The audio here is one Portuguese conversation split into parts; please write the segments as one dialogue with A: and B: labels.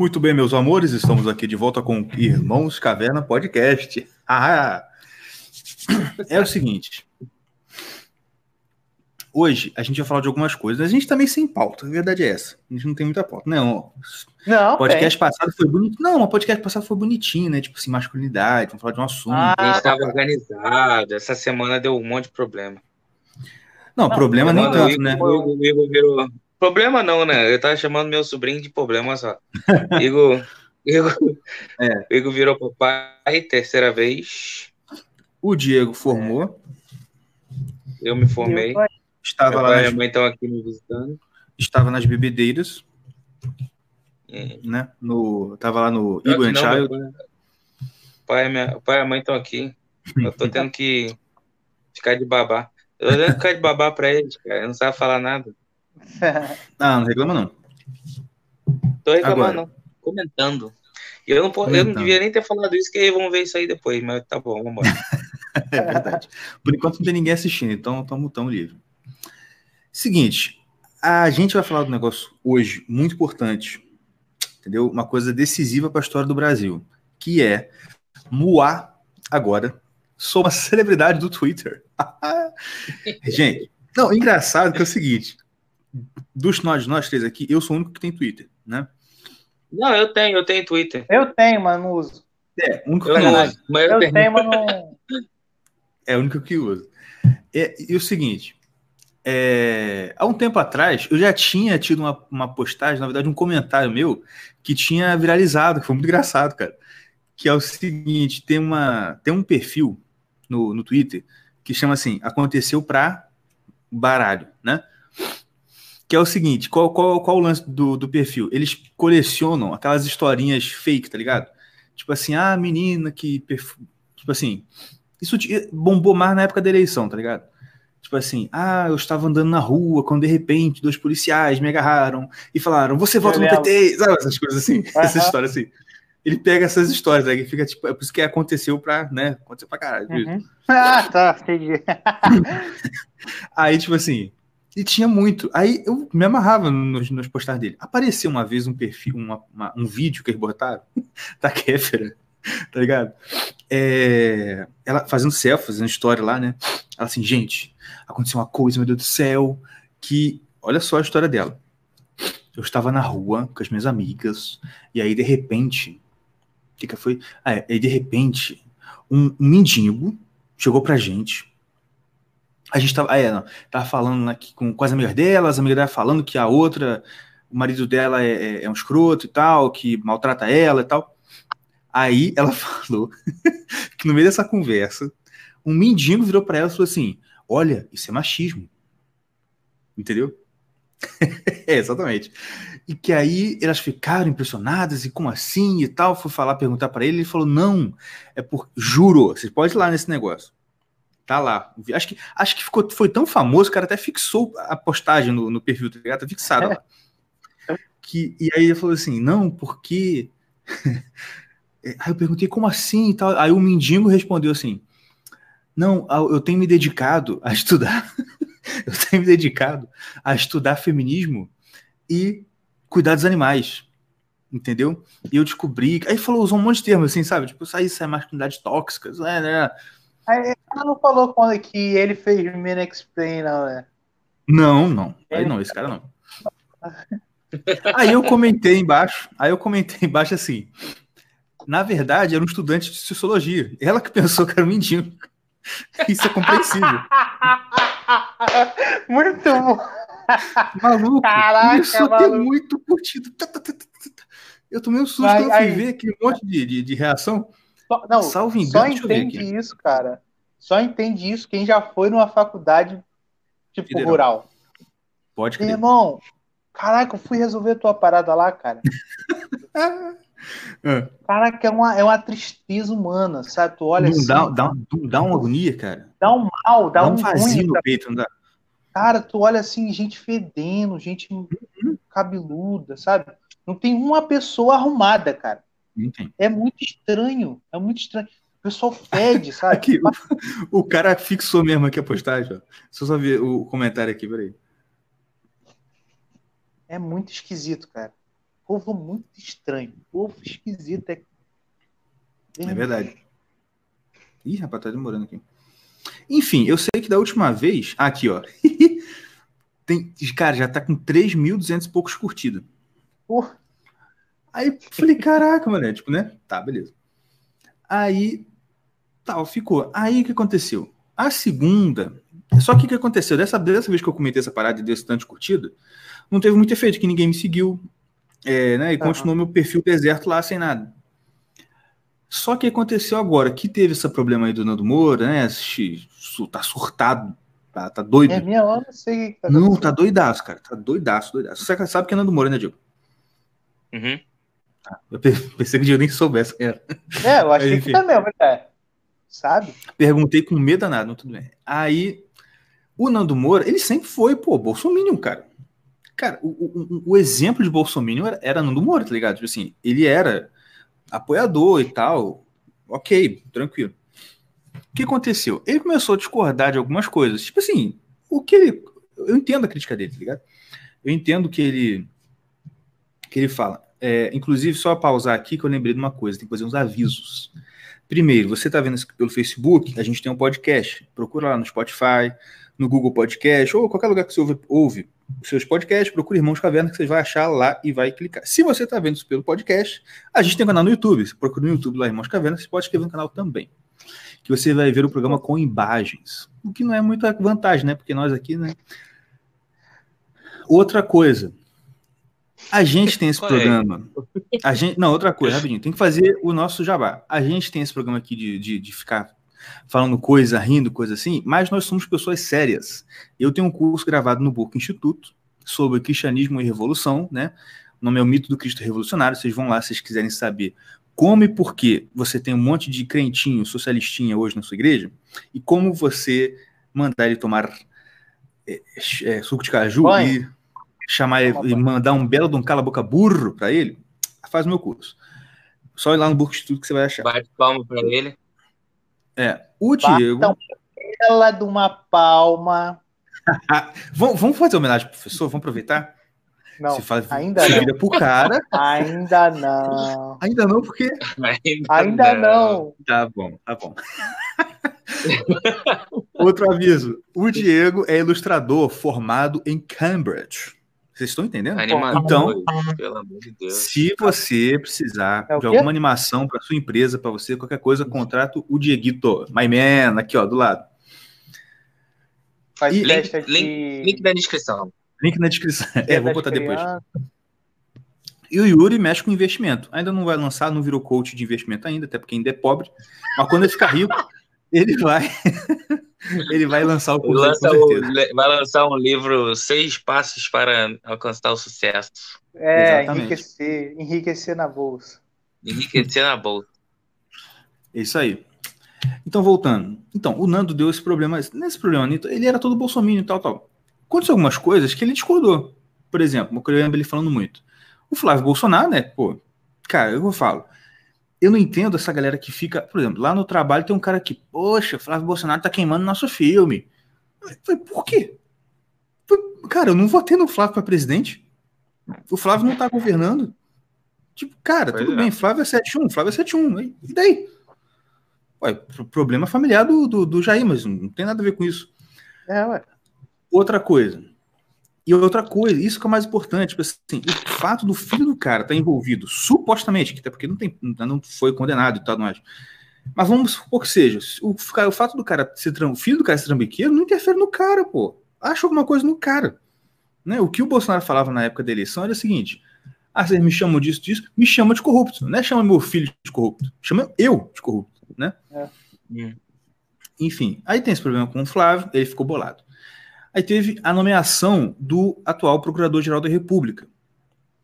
A: Muito bem, meus amores, estamos aqui de volta com Irmãos Caverna Podcast. Ah! É o seguinte. Hoje a gente vai falar de algumas coisas. A gente tá meio sem pauta, a verdade é essa. A gente não tem muita pauta. Não.
B: Não.
A: O podcast tem. passado foi bonito. Não, o podcast passado foi bonitinho, né? Tipo assim, masculinidade, vamos falar de um assunto. Ah,
C: a gente tava organizado. Essa semana deu um monte de problema.
A: Não, não problema nem tanto, né?
C: O Igor virou Problema não, né? Eu tava chamando meu sobrinho de problema só. Igor, Igor, é. Igor virou papai terceira vez.
A: O Diego formou.
C: Eu me formei.
A: Estava meu lá.
C: Pai nas... mãe estão aqui me visitando.
A: Estava nas bebedeiras. É. Né? No, tava lá no Igor and Child.
C: Pai, minha, pai e a mãe estão aqui. Eu tô tendo que ficar de babá. Eu tô tendo que ficar de babá pra eles, cara. Eu não sabe falar nada.
A: Ah, não reclama não.
C: Tô reclamando, não. Comentando. Eu não, eu não devia nem ter falado isso, que aí vamos ver isso aí depois, mas tá bom, vamos embora.
A: é verdade. Por enquanto não tem ninguém assistindo, então estamos tão livre. Seguinte, a gente vai falar do negócio hoje muito importante, entendeu? Uma coisa decisiva para a história do Brasil, que é Moá agora sou uma celebridade do Twitter. gente, não, engraçado que é o seguinte, dos nós, nós três aqui, eu sou o único que tem Twitter, né?
C: Não, eu tenho, eu tenho Twitter.
B: Eu tenho, mas não uso.
A: É, o único
C: eu
A: que
C: não uso.
B: Mas eu, eu tenho. tenho, mas não.
A: É o único que uso. É, e o seguinte, é, há um tempo atrás, eu já tinha tido uma, uma postagem, na verdade, um comentário meu, que tinha viralizado, que foi muito engraçado, cara. Que é o seguinte: tem, uma, tem um perfil no, no Twitter que chama assim: Aconteceu pra baralho, né? Que é o seguinte: qual, qual, qual o lance do, do perfil? Eles colecionam aquelas historinhas fake, tá ligado? Tipo assim, ah, menina que. Tipo assim, isso bombou mais na época da eleição, tá ligado? Tipo assim, ah, eu estava andando na rua quando de repente dois policiais me agarraram e falaram, você vota no PT, sabe essas coisas assim, uhum. essa história assim. Ele pega essas histórias aí, fica tipo, é por isso que aconteceu pra, né, aconteceu pra caralho.
B: Uhum. Ah, tá, entendi.
A: aí, tipo assim, e tinha muito. Aí eu me amarrava nos, nos dele. Apareceu uma vez um perfil, uma, uma, um vídeo que eles botaram da Kéfera, tá ligado? É, ela fazendo selfie, fazendo história lá, né? Ela assim, gente, aconteceu uma coisa, meu Deus do céu, que. Olha só a história dela. Eu estava na rua com as minhas amigas, e aí de repente. O que, que foi? Ah, é, aí de repente, um, um mendigo chegou pra gente a gente tava, é, não, tava falando aqui com, com as amigas dela, as amigas dela falando que a outra, o marido dela é, é, é um escroto e tal, que maltrata ela e tal. Aí ela falou que no meio dessa conversa, um mendigo virou para ela e falou assim: Olha, isso é machismo. Entendeu? é, exatamente. E que aí elas ficaram impressionadas e como assim e tal. Foi falar, perguntar para ele. Ele falou: Não, é por. Juro, você pode ir lá nesse negócio. Tá lá. Acho que, acho que ficou, foi tão famoso, o cara até fixou a postagem no, no perfil, tá ligado? Tá fixada lá. Que, e aí ele falou assim: não, porque. aí eu perguntei como assim e tal. Aí o mendigo respondeu assim: não, eu tenho me dedicado a estudar. eu tenho me dedicado a estudar feminismo e cuidar dos animais. Entendeu? E eu descobri. Aí falou, usou um monte de termos assim, sabe? Tipo, isso aí isso é masculinidade tóxica, né, né?
B: Ela não falou quando que ele fez Men Explain, não, né?
A: Não, não. Aí não, esse cara não. Aí eu comentei embaixo, aí eu comentei embaixo assim. Na verdade, era um estudante de sociologia. Ela que pensou que era um mendigo. Isso é compreensível.
B: Muito bom.
A: Maluco, Caraca, isso maluco. muito curtido. Eu tomei um susto quando eu fui ver aquele monte de, de, de reação.
B: Só, não, Salvo engano, só entende isso, cara. Só entende isso quem já foi numa faculdade, tipo, rural.
A: Pode crer.
B: Irmão, caraca, eu fui resolver tua parada lá, cara. É. Caraca, é uma, é uma tristeza humana, sabe? Tu olha
A: não
B: assim.
A: Dá, dá, dá uma agonia, cara.
B: Dá um mal, dá, dá um,
A: vazio ruim, no peito, não dá?
B: Cara, tu olha assim, gente fedendo, gente uhum. cabeluda, sabe? Não tem uma pessoa arrumada, cara. É muito estranho, é muito estranho. O pessoal fede, sabe?
A: Aqui, o, o, cara fixou mesmo aqui a postagem. Ó. Deixa eu só ver o comentário aqui, peraí.
B: É muito esquisito, cara. povo muito estranho. Povo esquisito. É,
A: é verdade. Ih, rapaz, tá demorando aqui. Enfim, eu sei que da última vez. Ah, aqui, ó. Tem, cara, já tá com 3.200 e poucos curtidas. Porra. Aí falei, caraca, mano, tipo, né? Tá, beleza. Aí, tal, ficou. Aí o que aconteceu? A segunda. Só que o que aconteceu? Dessa, dessa vez que eu comentei essa parada e deu tanto curtida, não teve muito efeito, que ninguém me seguiu. É, né, e uhum. continuou meu perfil deserto lá sem nada. Só que aconteceu agora que teve esse problema aí do Nando Moura, né? Tá surtado, tá, tá doido. É minha hora, sei. Tá não, tá doidaço, cara. Tá doidaço, doidaço. Você sabe que é Nando Moura, né, Diego? Uhum. Ah, eu pensei que o Diego nem soubesse quem era.
B: É, eu achei que também, mas é. Sabe?
A: Perguntei com medo danado, não tudo bem. Aí, o Nando Moura, ele sempre foi, pô, Bolsonaro, cara. Cara, o, o, o exemplo de Bolsonaro era, era Nando Moura, tá ligado? Tipo assim, ele era apoiador e tal, ok, tranquilo. O que aconteceu? Ele começou a discordar de algumas coisas. Tipo assim, o que ele. Eu entendo a crítica dele, tá ligado? Eu entendo que ele. que ele fala. É, inclusive, só pausar aqui que eu lembrei de uma coisa: tem que fazer uns avisos. Primeiro, você está vendo isso pelo Facebook, a gente tem um podcast. Procura lá no Spotify, no Google Podcast, ou qualquer lugar que você ouve, ouve seus podcasts, procure Irmãos Caverna que você vai achar lá e vai clicar. Se você está vendo isso pelo podcast, a gente tem um canal no YouTube. Você procura no YouTube lá Irmãos Caverna, você pode inscrever no canal também. Que você vai ver o programa com imagens. O que não é muita vantagem, né? Porque nós aqui, né? Outra coisa. A gente tem esse programa. A gente, não, outra coisa, rapidinho. Tem que fazer o nosso jabá. A gente tem esse programa aqui de, de, de ficar falando coisa, rindo, coisa assim, mas nós somos pessoas sérias. Eu tenho um curso gravado no Burke Instituto sobre cristianismo e revolução, né? O nome é o Mito do Cristo Revolucionário. Vocês vão lá se vocês quiserem saber como e por que você tem um monte de crentinho, socialistinha hoje na sua igreja, e como você mandar ele tomar é, é, suco de caju e chamar e mandar um belo de um cala-boca burro para ele, faz o meu curso. Só ir lá no Burke Instituto que você vai achar.
C: Bate palma para ele.
A: É, o Diego.
B: Ela de uma palma.
A: vamos fazer homenagem ao professor? Vamos aproveitar?
B: Não, se faz, ainda se
A: não. vira pro cara.
B: Ainda não.
A: Ainda não, porque.
B: Ainda, ainda não. não.
A: Tá bom, tá bom. Outro aviso: o Diego é ilustrador formado em Cambridge. Vocês estão entendendo? Animador, então, pelo amor de Deus. se você precisar é de alguma animação para sua empresa, para você, qualquer coisa, contrato o Dieguito, my man, aqui ó, do lado.
C: Faz e, link, link, link, na descrição.
A: Link na descrição. É, vou botar depois. E o Yuri mexe com investimento. Ainda não vai lançar, não virou coach de investimento ainda, até porque ainda é pobre. Mas quando ele ficar rico, ele vai. Ele vai lançar o curso. Lança
C: o, vai lançar um livro Seis Passos para Alcançar o Sucesso.
B: É, Exatamente. enriquecer, enriquecer na bolsa.
C: Enriquecer na bolsa.
A: Isso aí. Então, voltando. Então, o Nando deu esse problema. Nesse problema, ele era todo bolsominion e tal, tal. Aconteceu algumas coisas que ele discordou. Por exemplo, eu lembro ele falando muito. O Flávio Bolsonaro, né? Pô, cara, eu vou falar eu não entendo essa galera que fica, por exemplo, lá no trabalho tem um cara que, poxa, Flávio Bolsonaro tá queimando nosso filme. Eu falei, por quê? cara, eu não votei no Flávio para presidente. O Flávio não tá governando. Tipo, cara, pois tudo é. bem, Flávio é 7-1, Flávio é 7-1. E daí? Ué, problema familiar do, do, do Jair, mas não tem nada a ver com isso. É, ué. Outra coisa, e outra coisa, isso que é o mais importante, tipo assim, o fato do filho do cara estar tá envolvido, supostamente, que até porque não, tem, não foi condenado e tal, mais. Mas vamos supor que seja, o, o fato do cara ser o filho do cara ser trambiqueiro não interfere no cara, pô. Acha alguma coisa no cara. Né? O que o Bolsonaro falava na época da eleição era o seguinte: ah, vocês me chamam disso, disso, me chama de corrupto. Não é chama meu filho de corrupto, chama eu de corrupto, né? É. Enfim, aí tem esse problema com o Flávio, ele ficou bolado. Aí teve a nomeação do atual Procurador-Geral da República,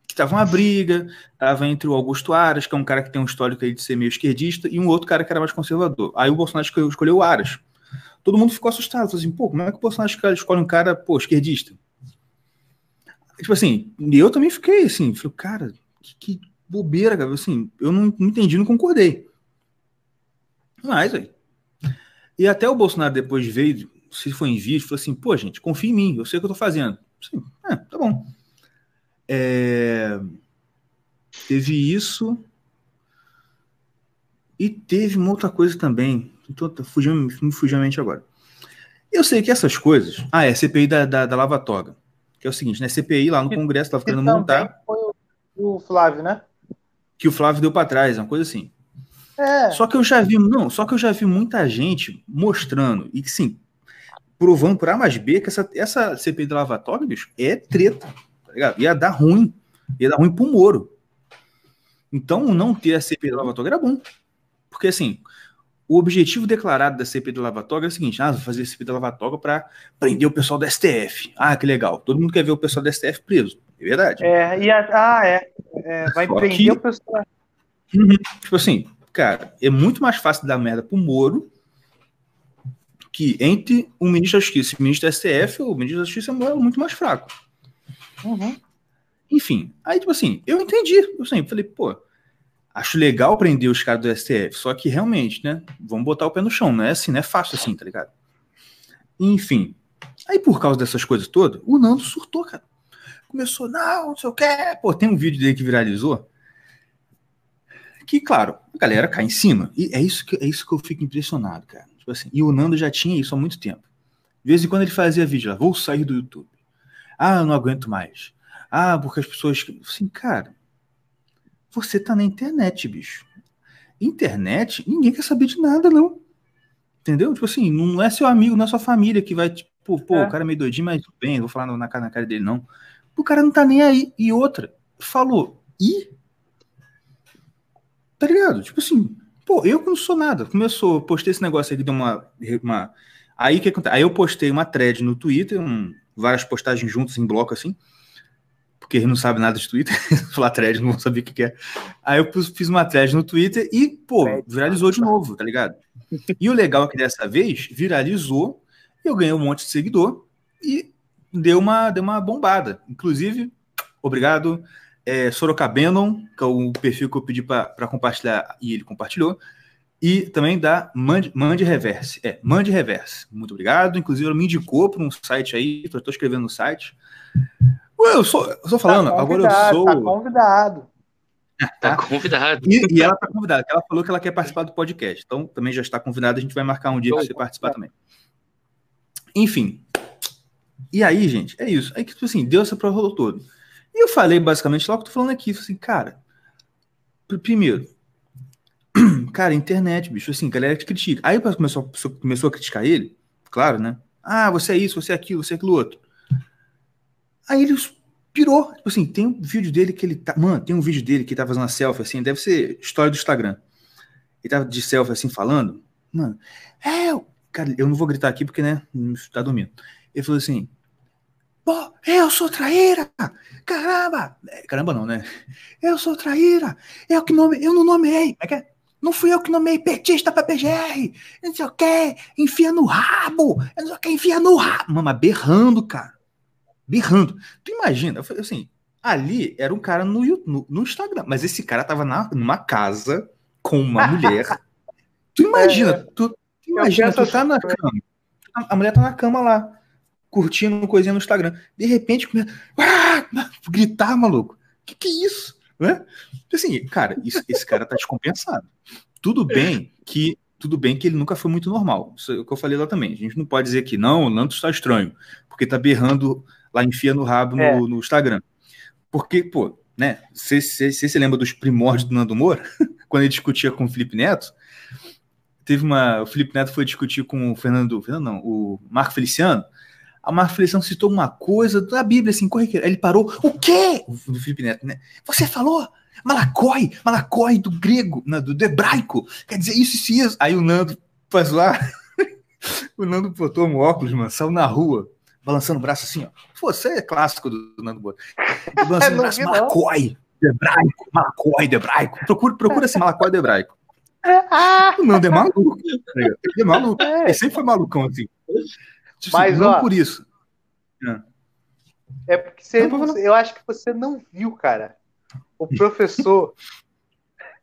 A: que estava uma briga, estava entre o Augusto Aras, que é um cara que tem um histórico aí de ser meio esquerdista, e um outro cara que era mais conservador. Aí o Bolsonaro escolheu, o Aras. Todo mundo ficou assustado, assim, pô, como é que o Bolsonaro escolhe um cara, pô, esquerdista? Tipo assim, e eu também fiquei assim, falei, cara, que, que bobeira, cara, assim, eu não, não entendi, não concordei. Mas aí. E até o Bolsonaro depois veio se foi em vídeo, falou assim, pô, gente, confia em mim, eu sei o que eu tô fazendo. Sim, é, tá bom. É... Teve isso. E teve uma outra coisa também. Então, fugiu, me fugiu a mente agora. Eu sei que essas coisas. Ah, é CPI da, da, da Lava Toga. Que é o seguinte, né? CPI lá no Congresso estava querendo montar.
B: Foi o Flávio, né?
A: Que o Flávio deu para trás, uma coisa assim. É. Só que eu já vi, não, só que eu já vi muita gente mostrando, e que sim, provando por A mais B que essa, essa CPI da Lava Toga, bicho, é treta. Tá ligado? Ia dar ruim. Ia dar ruim pro Moro. Então, não ter a CPI da Lava Toga era bom. Porque, assim, o objetivo declarado da CPI da Lava Toga é o seguinte: ah, vou fazer a CPI da Lava Toga para prender o pessoal do STF. Ah, que legal. Todo mundo quer ver o pessoal do STF preso. É verdade.
B: É, e a, ah, é. é vai Só prender que, o pessoal.
A: Uhum, tipo assim, cara, é muito mais fácil dar merda pro Moro que entre o ministro da Justiça e o ministro da STF, o ministro da Justiça é muito mais fraco. Uhum. Enfim, aí, tipo assim, eu entendi. Eu sempre falei, pô, acho legal prender os caras do STF, só que realmente, né? Vamos botar o pé no chão, não é assim, não é fácil assim, tá ligado? Enfim, aí por causa dessas coisas todas, o Nando surtou, cara. Começou, não, não sei o que. Pô, tem um vídeo dele que viralizou. Que, claro, a galera cai em cima. E é isso que, é isso que eu fico impressionado, cara. Tipo assim, e o Nando já tinha isso há muito tempo. De vez em quando ele fazia vídeo lá, vou sair do YouTube. Ah, eu não aguento mais. Ah, porque as pessoas. Assim, cara, você tá na internet, bicho. Internet, ninguém quer saber de nada, não. Entendeu? Tipo assim, não é seu amigo, não é sua família que vai, tipo, pô, é. o cara é meio doidinho, mas bem, vou falar na cara, na cara dele, não. O cara não tá nem aí. E outra, falou, e? Tá ligado? Tipo assim, pô, eu que não sou nada. Começou, postei esse negócio aí que deu uma. uma... Aí que acontece? Aí eu postei uma thread no Twitter, um, várias postagens juntas em bloco assim porque ele não sabe nada de Twitter, falar thread, não vou saber o que, que é. Aí eu fiz uma thread no Twitter e, pô, viralizou de novo, tá ligado? E o legal é que dessa vez viralizou, eu ganhei um monte de seguidor e deu uma, deu uma bombada. Inclusive, obrigado, é, Sorocabenon, que é o perfil que eu pedi para compartilhar e ele compartilhou. E também da Mande, Mande Reverse. É, Mande Reverse. Muito obrigado. Inclusive, ela me indicou para um site aí, estou escrevendo no site. Ué, eu sou, eu sou falando, tá agora eu sou.
B: Tá convidado.
C: Tá convidado.
A: E, e, ela tá convidada, ela falou que ela quer participar do podcast. Então, também já está convidada, a gente vai marcar um dia para você participar também. Enfim. E aí, gente, é isso. Aí que, tipo assim, deu essa prova toda. E eu falei basicamente logo que eu tô falando aqui, assim, cara, primeiro, cara, internet, bicho, assim, galera te critica. Aí começou, começou a criticar ele, claro, né? Ah, você é isso, você é aquilo, você é aquilo outro. Aí ele pirou. Tipo assim, tem um vídeo dele que ele tá. Mano, tem um vídeo dele que tá fazendo uma selfie assim, deve ser história do Instagram. Ele tava de selfie assim falando. Mano, é. Cara, eu não vou gritar aqui porque, né, tá dormindo. Ele falou assim: Pô, eu sou traíra! Caramba! É, caramba, não, né? Eu sou traíra! Eu que nome, eu não nomeei. É que é? Não fui eu que nomeei petista pra PGR! Não sei o que, enfia no rabo! Não sei o que, enfia no rabo! Mama, berrando, cara berrando. Tu imagina, assim, ali era um cara no, no, no Instagram, mas esse cara tava na, numa casa com uma mulher. tu imagina, é, tu, tu imagina, tu tá na cama, a mulher tá na cama lá, curtindo coisinha no Instagram. De repente, começa, ah, gritar, maluco. Que que é isso? Né? Assim, cara, isso, esse cara tá descompensado. Tudo bem que tudo bem que ele nunca foi muito normal. Isso é o que eu falei lá também. A gente não pode dizer que não, o Nanto está estranho, porque tá berrando lá enfia no rabo é. no, no, Instagram. Porque, pô, né? Você se lembra dos primórdios do Nando Moura? Quando ele discutia com o Felipe Neto, teve uma. O Felipe Neto foi discutir com o Fernando. Fernando não, o Marco Feliciano. A Feliciano citou uma coisa da Bíblia, assim, corriqueira. Aí ele parou. O quê? O Felipe Neto, né? Você falou? Malacói, malacói do grego, né, do hebraico, quer dizer isso e isso. Aí o Nando faz lá. o Nando botou um óculos, mano, saiu na rua balançando o braço assim, ó. Você é clássico do Nando Moura. Balançando o braço, Malacói, hebraico, Malacói, de hebraico. Procura, procura esse Malacói de hebraico. O Nando é maluco. Ele é maluco. É. Ele sempre foi malucão, assim.
B: Tipo, Mas, não ó, por isso. É, é porque você, não, eu acho que você não viu, cara. O professor.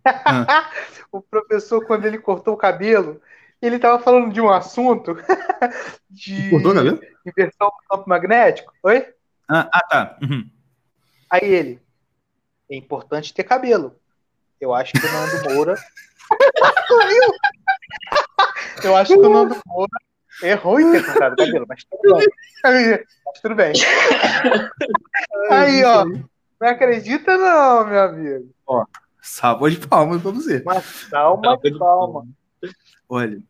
B: Ah. o professor, quando ele cortou o cabelo, ele estava falando de um assunto de Cortou, inversão do campo magnético. Oi?
A: Ah, ah tá. Uhum.
B: Aí ele. é importante ter cabelo. Eu acho que o Nando Moura. Eu acho que o Nando Moura errou em ter cortado o cabelo, mas tudo bem. Mas tudo bem. Aí, ó. Não acredita, não, meu amigo.
A: Ó, salva de palmas pra você.
B: Mas salva de palmas.
A: Olha,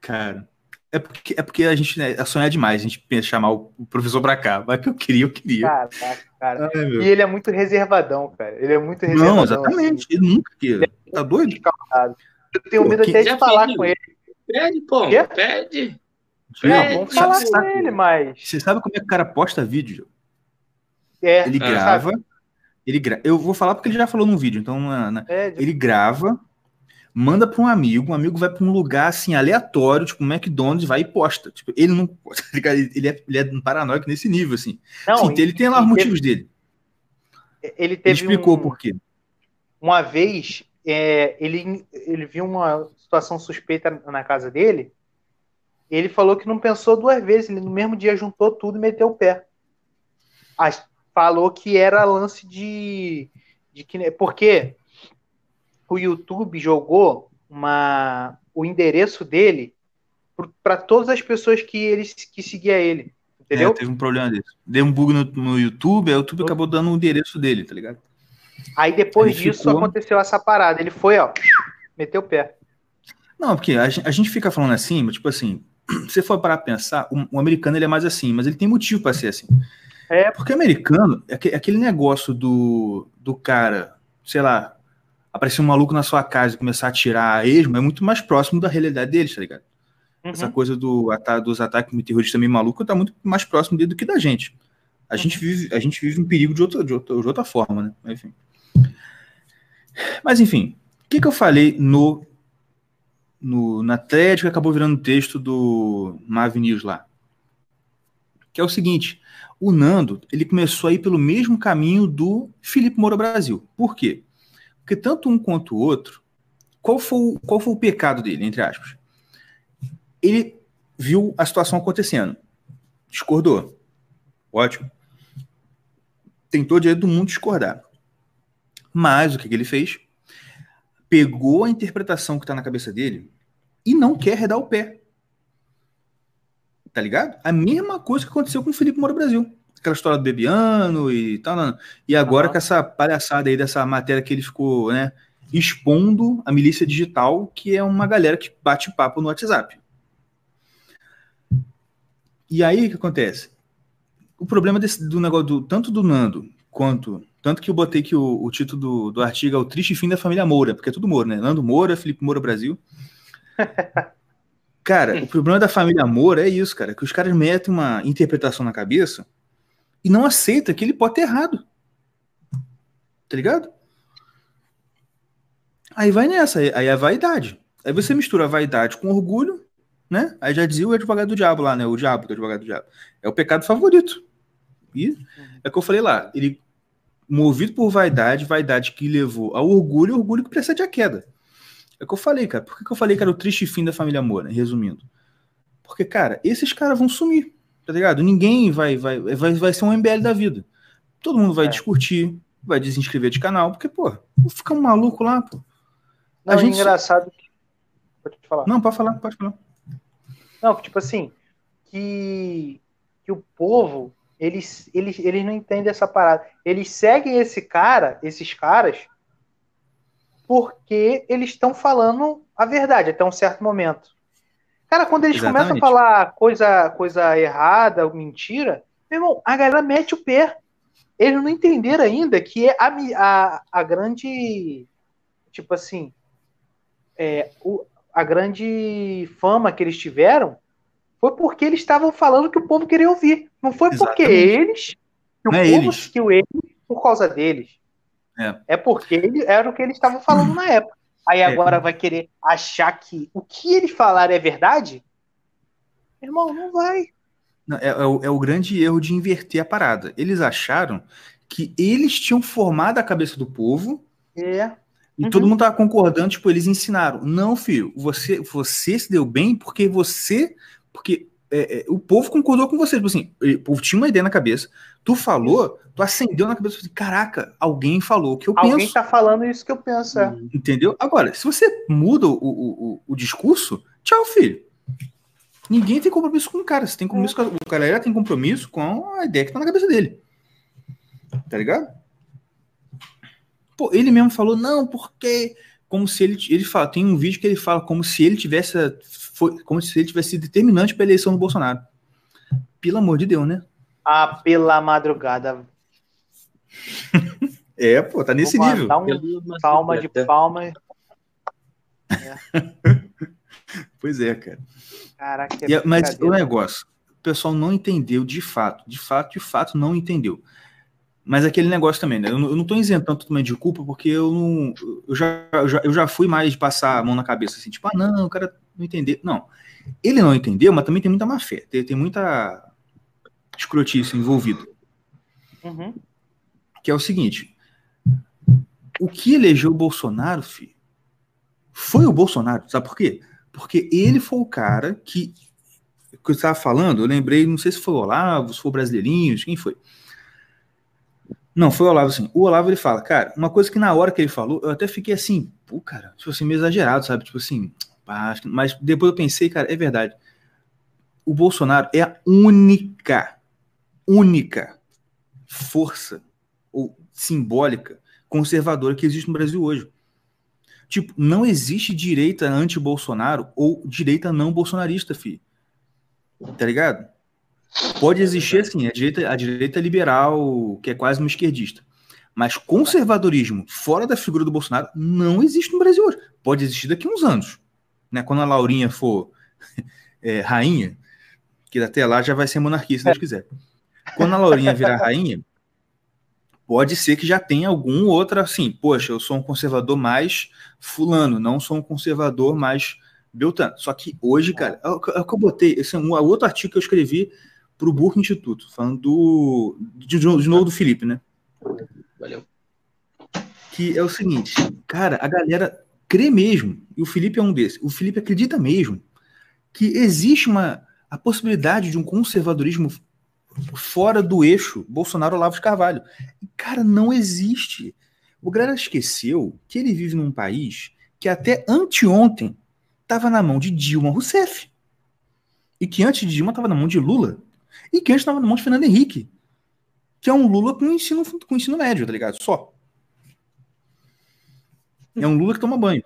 A: cara, é porque, é porque a gente né, é sonhar demais, a gente pensa chamar o, professor pra cá. Mas que eu queria, eu queria.
B: Caraca, cara. Ai, e ele é muito reservadão, cara. Ele é muito reservadão. Não,
A: exatamente. Assim. Ele nunca queria. Ele é tá doido?
B: Eu tenho medo até de falar com ele.
C: Pede, pô. Pede. Pede.
B: Não, vamos falar com ele, mas.
A: Você sabe como é que o cara posta vídeo?
B: É,
A: ele grava. Ele gra... Eu vou falar porque ele já falou num vídeo. Então, na, na... É, ele grava manda para um amigo, um amigo vai para um lugar assim aleatório, tipo um McDonald's, vai e posta. Tipo, ele não, tá ele é, ele é um paranoico nesse nível assim. Não, Sim, ele tem lá os motivos dele.
B: Ele teve
A: ele explicou
B: um,
A: por quê.
B: Uma vez, é, ele ele viu uma situação suspeita na casa dele. Ele falou que não pensou duas vezes, ele no mesmo dia juntou tudo e meteu o pé. Mas falou que era lance de, de que porque o YouTube jogou uma, o endereço dele para todas as pessoas que eles que seguia ele. Entendeu? É,
A: teve um problema desse. Deu um bug no, no YouTube, aí o YouTube acabou dando o endereço dele, tá ligado?
B: Aí depois ele disso ficou... aconteceu essa parada. Ele foi, ó, meteu o pé.
A: Não, porque a gente, a gente fica falando assim, tipo assim, você for para pensar, o, o, americano ele é mais assim, mas ele tem motivo para ser assim. É. Porque o americano, é aquele negócio do, do cara, sei lá, aparecer um maluco na sua casa e começar a tirar a esmo é muito mais próximo da realidade deles, tá ligado? Uhum. Essa coisa do, dos ataques terroristas também maluco tá muito mais próximo dele do que da gente. A, uhum. gente, vive, a gente vive um perigo de outra, de outra, de outra forma, né? Enfim. Mas enfim, o que, que eu falei no, no na thread que acabou virando texto do Mav News lá? Que é o seguinte, o Nando, ele começou a ir pelo mesmo caminho do Felipe Moura Brasil. Por quê? Porque tanto um quanto o outro, qual foi, qual foi o pecado dele, entre aspas? Ele viu a situação acontecendo, discordou. Ótimo. Tem todo o direito do mundo discordar. Mas o que, que ele fez? Pegou a interpretação que está na cabeça dele e não quer redar o pé. Tá ligado? A mesma coisa que aconteceu com o Felipe Moura Brasil aquela história do Bebiano e tal. Não. E agora uhum. com essa palhaçada aí dessa matéria que ele ficou, né, expondo a milícia digital, que é uma galera que bate papo no WhatsApp. E aí o que acontece? O problema desse, do negócio do, tanto do Nando quanto. Tanto que eu botei que o, o título do, do artigo é o triste fim da família Moura, porque é tudo Moura, né? Nando Moura, Felipe Moura Brasil. Cara, o problema da família Moura é isso, cara, que os caras metem uma interpretação na cabeça e não aceita que ele pode ter errado. Tá ligado? Aí vai nessa, aí é a vaidade. Aí você mistura a vaidade com orgulho, né? Aí já dizia o advogado do diabo lá, né? O diabo do advogado do diabo. É o pecado favorito. E é o que eu falei lá. Ele, movido por vaidade, vaidade que levou ao orgulho, orgulho que precede a queda. É o que eu falei, cara. Por que, que eu falei que era o triste fim da família Moura, resumindo? Porque, cara, esses caras vão sumir tá ligado? Ninguém vai, vai, vai, vai ser um MBL da vida. Todo mundo vai é. discutir, vai desinscrever de canal, porque, pô, fica um maluco lá, pô.
B: Não, a gente... é engraçado. Pode falar.
A: Não, pode falar, pode falar.
B: Não, tipo assim, que, que o povo, eles, eles, eles não entendem essa parada. Eles seguem esse cara, esses caras, porque eles estão falando a verdade até um certo momento. Cara, quando eles Exatamente. começam a falar coisa, coisa errada, mentira, meu irmão, a galera mete o pé. Eles não entenderam ainda que é a, a, a grande. Tipo assim. É, o, a grande fama que eles tiveram foi porque eles estavam falando que o povo queria ouvir. Não foi Exatamente. porque eles. Que o não é povo é seguiu eles por causa deles. É, é porque ele, era o que eles estavam falando na época. Aí é. agora vai querer achar que o que eles falaram é verdade? Irmão, não vai.
A: Não, é, é, o, é, o, grande erro de inverter a parada. Eles acharam que eles tinham formado a cabeça do povo.
B: É.
A: E uhum. todo mundo tava concordando, tipo, eles ensinaram. Não, filho, você, você se deu bem porque você. Porque é, é, o povo concordou com você. Tipo assim, o povo tinha uma ideia na cabeça, tu falou, tu acendeu na cabeça, assim, caraca, alguém falou o que eu
B: alguém
A: penso.
B: Alguém tá falando isso que eu penso, é.
A: Entendeu? Agora, se você muda o, o, o, o discurso, tchau, filho. Ninguém tem compromisso com o cara. Você tem compromisso com a, o galera tem compromisso com a ideia que tá na cabeça dele. Tá ligado? Pô, ele mesmo falou, não, porque como se ele ele fala, tem um vídeo que ele fala como se ele tivesse foi, como se ele tivesse sido determinante para a eleição do Bolsonaro. Pelo amor de Deus, né?
B: Ah, pela madrugada.
A: é, pô, tá nesse nível.
B: Dá um palma de palma. É.
A: pois é, cara.
B: Caraca,
A: é mas o negócio, o pessoal não entendeu de fato, de fato, de fato não entendeu. Mas aquele negócio também, né? Eu não, estou isentando totalmente de culpa, porque eu não. Eu já, eu já, eu já fui mais de passar a mão na cabeça, assim, tipo, ah, não, o cara não entendeu. Não. Ele não entendeu, mas também tem muita má fé. Tem, tem muita escrotice envolvido.
B: Uhum.
A: Que é o seguinte: o que elegeu o Bolsonaro, filho, foi o Bolsonaro. Sabe por quê? Porque ele foi o cara que. Que eu estava falando, eu lembrei, não sei se foi o Olavo, se foi o Brasileirinhos, quem foi? Não, foi o Olavo, assim. O Olavo, ele fala, cara, uma coisa que na hora que ele falou, eu até fiquei assim, pô, cara, tipo assim, meio exagerado, sabe? Tipo assim, mas depois eu pensei, cara, é verdade. O Bolsonaro é a única, única força ou simbólica conservadora que existe no Brasil hoje. Tipo, não existe direita anti-Bolsonaro ou direita não bolsonarista, filho. Tá ligado? Pode existir, assim, a direita, a direita liberal, que é quase uma esquerdista. Mas conservadorismo fora da figura do Bolsonaro não existe no Brasil hoje. Pode existir daqui a uns anos. Né? Quando a Laurinha for é, rainha, que até lá já vai ser monarquia, se Deus quiser. Quando a Laurinha virar rainha, pode ser que já tenha algum outro assim, poxa, eu sou um conservador mais fulano, não sou um conservador mais Beltrano. Só que hoje, cara, é o que eu botei, esse é um outro artigo que eu escrevi para o Burke Instituto, falando do, de, de novo do Felipe, né?
C: Valeu.
A: Que é o seguinte, cara, a galera crê mesmo, e o Felipe é um desses, o Felipe acredita mesmo que existe uma a possibilidade de um conservadorismo fora do eixo Bolsonaro-Olavo de Carvalho. E, cara, não existe. O galera esqueceu que ele vive num país que até anteontem estava na mão de Dilma Rousseff. E que antes de Dilma estava na mão de Lula e que antes estava na mão de Fernando Henrique, que é um Lula com ensino, com ensino médio, tá ligado? Só. É um Lula que toma banho.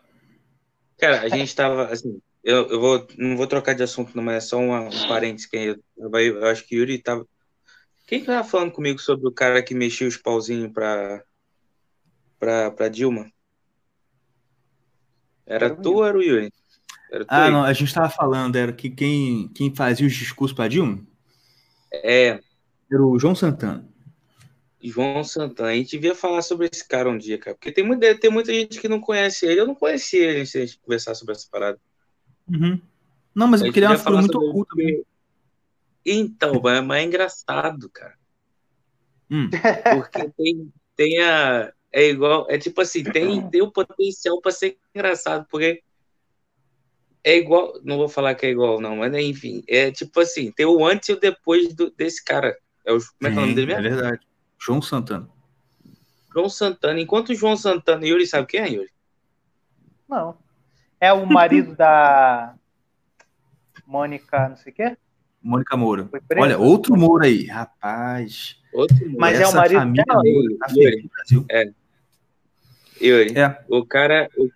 C: Cara, a gente tava, assim, eu, eu vou, não vou trocar de assunto, não, mas é só uma, um parênteses que eu, eu, acho que Yuri tava. Quem que tava falando comigo sobre o cara que mexia os pauzinhos pra, pra, pra Dilma? Era tu ou era o Yuri?
A: Era ah, não, a gente tava falando, era que quem, quem fazia os discursos pra Dilma?
C: É.
A: Era o João Santana.
C: João Santana. A gente devia falar sobre esse cara um dia, cara. Porque tem muita, tem muita gente que não conhece ele. Eu não conhecia ele se a gente conversar sobre essa parada.
A: Uhum. Não, mas ele é uma figura muito oculta
C: também. Então, mas é engraçado, cara.
A: Hum.
C: Porque tem, tem a. É igual. É tipo assim, tem, tem o potencial para ser engraçado, porque é igual, não vou falar que é igual, não, mas enfim, é tipo assim, tem o antes e o depois do, desse cara. É o, como é que é o nome dele
A: mesmo? É verdade. João Santana.
C: João Santana. Enquanto o João Santana, Yuri sabe quem é, Yuri?
B: Não. É o marido da Mônica, não sei o quê?
A: Mônica Moura. Olha, outro Moura aí, rapaz.
C: Outro
B: Moura. Mas é o marido dela? Moura,
C: tá Yuri. É. Yuri, é. o cara, o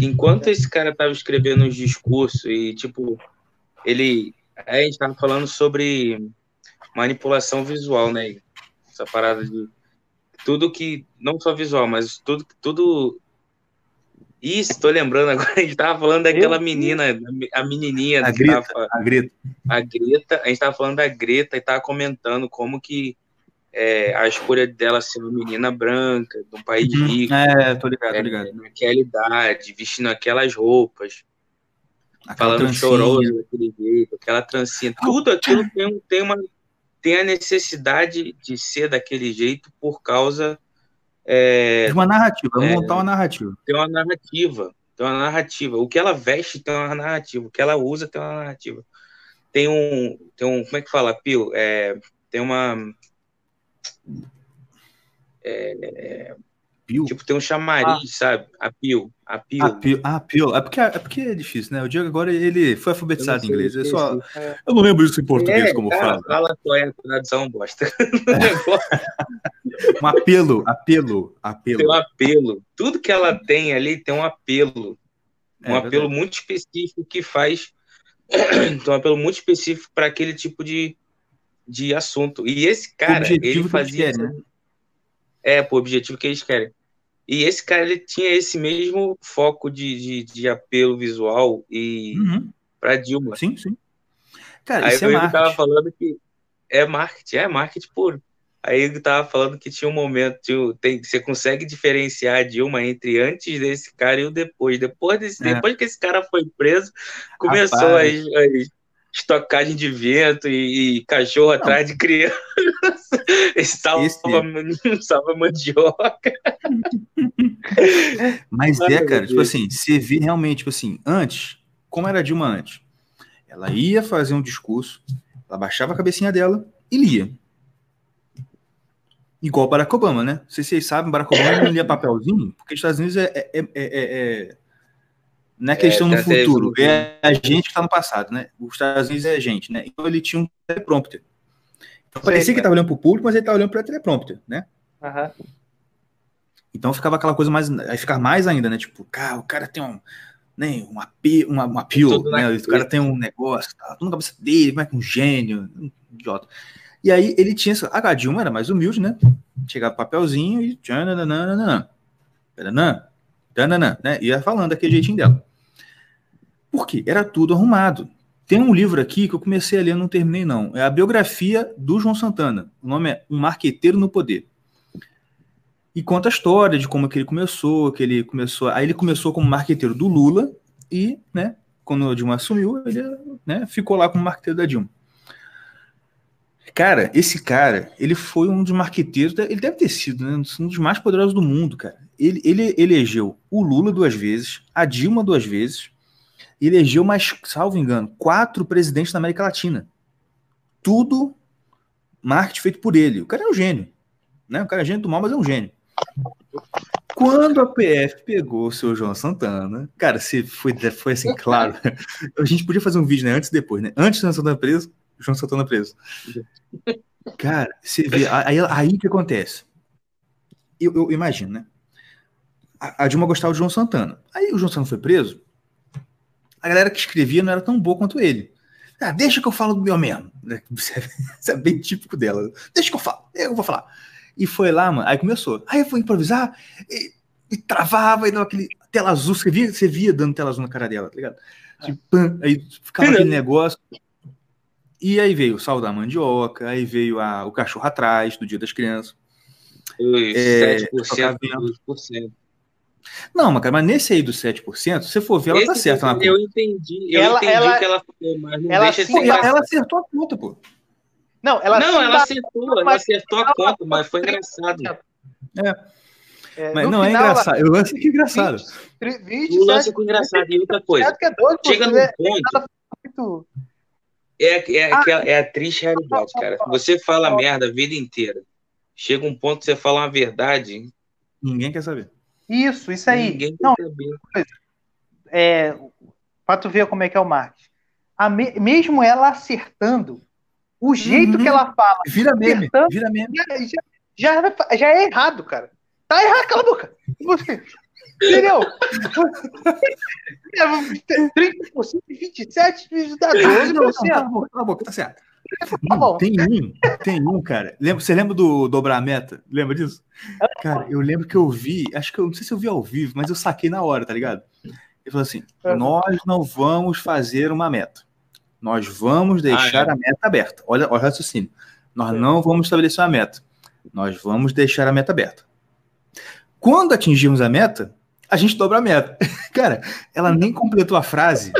C: enquanto esse cara tava escrevendo os discursos e, tipo, ele. A gente tava falando sobre manipulação visual, né? Essa parada de tudo que. Não só visual, mas tudo. tudo isso, tô lembrando agora, a gente tava falando daquela menina, a menininha.
A: A Greta, tava,
C: a Greta. A Greta, a gente tava falando da Greta e tava comentando como que é, a escolha dela ser uma menina branca, de um país uhum. rico.
A: É, tô ligado, tô é, ligado.
C: naquela idade, vestindo aquelas roupas, aquela falando choroso daquele jeito, aquela trancinha. Tudo aquilo tem, tem, uma, tem a necessidade de ser daquele jeito por causa. É,
A: de uma narrativa, vamos é, montar uma narrativa.
C: Tem uma narrativa, tem uma narrativa. O que ela veste tem uma narrativa, o que ela usa tem uma narrativa. tem um, tem um, como é que fala, Pio? É, tem uma, é, Pio? Tipo, tem um chamariz, ah. sabe? Apio. Apio.
A: Apio. Ah, Pio. É porque, é porque é difícil, né? O Diego agora ele foi alfabetizado em inglês. Eu, só, é. eu não lembro isso em português é, como cara, fala.
C: Fala qual é a tradução, bosta.
A: um apelo, apelo, apelo.
C: Tem um apelo. Tudo que ela tem ali tem um apelo. Um é, apelo verdade. muito específico que faz. então, um apelo muito específico para aquele tipo de, de assunto. E esse cara, ele fazia. Quer, né? É, pro objetivo que eles querem. E esse cara, ele tinha esse mesmo foco de, de, de apelo visual e uhum. para Dilma.
A: Sim, sim.
C: Cara, Aí isso é marketing. tava falando que é marketing, é marketing puro. Aí ele tava falando que tinha um momento, tinha, tem, você consegue diferenciar a Dilma entre antes desse cara e o depois. Depois, desse, é. depois que esse cara foi preso, começou as, as estocagem de vento e, e cachorro Não. atrás de criança. Salva, salva mandioca.
A: Mas Ai, é, cara, tipo assim, você vê realmente, tipo assim, antes, como era a Dilma antes? Ela ia fazer um discurso, ela baixava a cabecinha dela e lia. Igual Barack Obama, né? Não sei se vocês sabem, Barack Obama não lia papelzinho, porque os Estados Unidos é, é, é, é não é questão é, no futuro, é a gente que está no passado, né? Os Estados Unidos é a gente, né? Então ele tinha um teleprompter. Então parecia que ele estava olhando para o público, mas ele estava olhando para o teleprompter, né? Uhum. Então ficava aquela coisa mais. Aí ficar mais ainda, né? Tipo, cara, o cara tem um. Né, uma, uma, uma pílula, né? O cara tem um negócio, tá, tudo na cabeça dele, como é que um gênio, um idiota. E aí ele tinha. A Dilma era mais humilde, né? Chegava papelzinho e. Tananana, tananana, né? Ia falando daquele jeitinho dela. Por quê? Era tudo arrumado. Tem um livro aqui que eu comecei a ler, não terminei não. É a biografia do João Santana. O nome é Um Marqueteiro no Poder. E conta a história de como que ele começou, que ele começou. Aí ele começou como marqueteiro do Lula e, né, quando a Dilma assumiu, ele né, ficou lá como marqueteiro da Dilma. Cara, esse cara, ele foi um dos marqueteiros, ele deve ter sido né, um dos mais poderosos do mundo, cara. Ele, ele elegeu o Lula duas vezes, a Dilma duas vezes, elegeu mais, salvo engano, quatro presidentes da América Latina. Tudo marketing feito por ele. O cara é um gênio. Né? O cara é gênio do mal, mas é um gênio. Quando a PF pegou o seu João Santana, cara, se foi, foi assim, claro. A gente podia fazer um vídeo, né? Antes e depois, né? Antes do João Santana preso, João Santana preso. Cara, você vê. Aí, aí que acontece? Eu, eu imagino, né? A, a Dilma gostava de João Santana. Aí o João Santana foi preso a galera que escrevia não era tão boa quanto ele. Ah, deixa que eu falo do meu mesmo. Isso é bem típico dela. Deixa que eu falo, eu vou falar. E foi lá, mano. Aí começou. Aí eu fui improvisar e, e travava e dava aquele tela azul. Você via, você via dando tela azul na cara dela, tá ligado? Tipo, pam, aí ficava aquele negócio. E aí veio o sal da mandioca, aí veio a, o cachorro atrás do Dia das Crianças.
C: Ui, é, 7%, 2%.
A: Não, mas, mas nesse aí do 7%, se você for ver, ela tá Esse tá certa na
C: conta. Eu entendi, eu ela, entendi ela, que ela falou, mas não
A: ela, deixa de ser ela, ela acertou a conta, pô.
C: Não, ela, não, ela acertou, ela acertou a conta, mas foi engraçado.
A: É. É, mas não é final, é engraçado. Eu lance que é engraçado.
C: 20, 20, o lance é engraçado. E outra coisa. É doido, chega num é ponto. É, é, ah, é a triste realidade, cara. Você fala merda a vida inteira. Chega um ponto que você fala uma verdade.
A: Ninguém quer saber.
B: Isso, isso aí. Ninguém não, é, para tu ver como é que é o marketing. Me, mesmo ela acertando, o jeito uhum. que ela fala.
A: Vira meme. Vira meme.
B: Já, já, já, é errado, cara. Tá errado, cala a boca. Você, entendeu? 30%, 27% dá 12%. Não, não, cala
A: a boca, cala a boca, tá certo. Tá tem um, tem um, cara. Lembra, você lembra do dobrar a meta? Lembra disso? Cara, eu lembro que eu vi, acho que eu não sei se eu vi ao vivo, mas eu saquei na hora, tá ligado? Ele falou assim: nós não vamos fazer uma meta. Nós vamos deixar ah, é. a meta aberta. Olha, olha o raciocínio. Nós não vamos estabelecer uma meta. Nós vamos deixar a meta aberta. Quando atingirmos a meta, a gente dobra a meta. Cara, ela nem completou a frase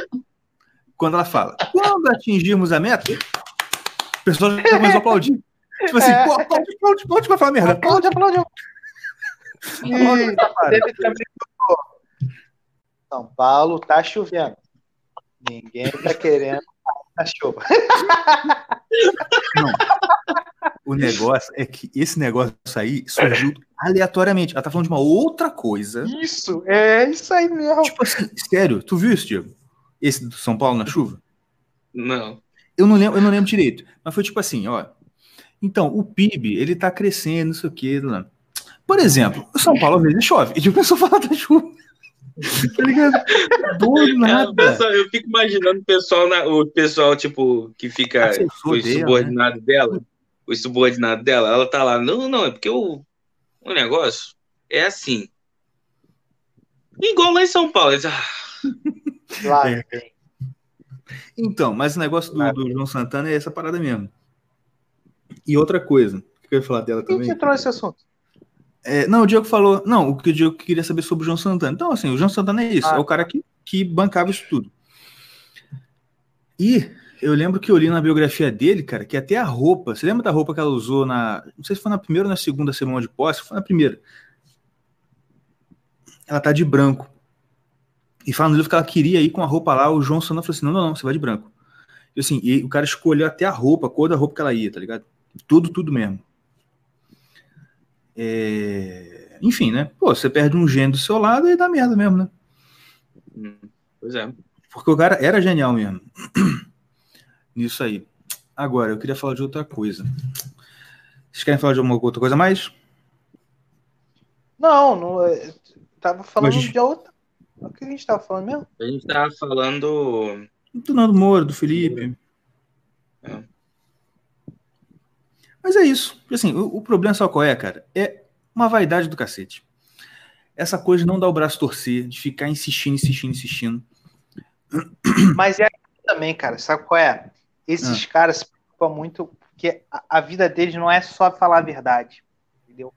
A: quando ela fala: quando atingirmos a meta, a pessoa já começou a aplaudir. Tipo assim, é. pô, aplaude, aplaude, aplaude pra falar merda. Aplaude, aplaude.
B: E teve também São Paulo tá chovendo. Ninguém tá querendo da chuva.
A: Não. O negócio é que esse negócio aí surgiu aleatoriamente. Ela tá falando de uma outra coisa.
B: Isso, é isso aí mesmo.
A: Tipo assim, sério, tu viu isso, Diego? Esse do São Paulo na chuva?
C: Não.
A: Eu não lembro, eu não lembro direito. Mas foi tipo assim, ó. Então, o PIB, ele tá crescendo, não sei o quê. Lá. Por exemplo, o São Paulo às vezes chove. E a pessoa fala da chuva. tá ligado?
C: Do nada. Pessoal, eu fico imaginando o pessoal, na, o pessoal, tipo, que fica subordinado né? dela. O subordinado dela, ela tá lá. Não, não, é porque o, o negócio é assim. Igual lá em São Paulo. Eles, ah.
B: Lá, é.
A: Então, mas o negócio do, do, João Santana é essa parada mesmo. E outra coisa, que eu ia falar dela Quem também.
B: Quem que trouxe esse assunto?
A: É, não, o Diego falou. Não, o que o Diego queria saber sobre o João Santana. Então, assim, o João Santana é isso, ah. é o cara que, que bancava isso tudo. E eu lembro que eu li na biografia dele, cara, que até a roupa. Você lembra da roupa que ela usou na. Não sei se foi na primeira ou na segunda semana de posse, foi na primeira. Ela tá de branco. E fala no livro que ela queria ir com a roupa lá, o João Santana falou assim: não, não, não, você vai de branco. E assim, e o cara escolheu até a roupa, a cor da roupa que ela ia, tá ligado? Tudo, tudo mesmo. É... Enfim, né? Pô, você perde um gênio do seu lado e dá merda mesmo, né?
C: Hum, pois é.
A: Porque o cara era genial mesmo. Nisso aí. Agora, eu queria falar de outra coisa. Vocês querem falar de alguma outra coisa mais?
B: Não, não. É, tava falando Mas... de outra. O que a gente tava falando mesmo?
C: A gente tava falando.
A: Do Nando Moura, do Felipe. É. Mas é isso. Assim, o, o problema só qual é, cara? É uma vaidade do cacete. Essa coisa de não dar o braço torcer, de ficar insistindo, insistindo, insistindo.
B: Mas é também, cara. Sabe qual é? Esses ah. caras se preocupam muito porque a, a, vida deles não é só falar a verdade. Entendeu?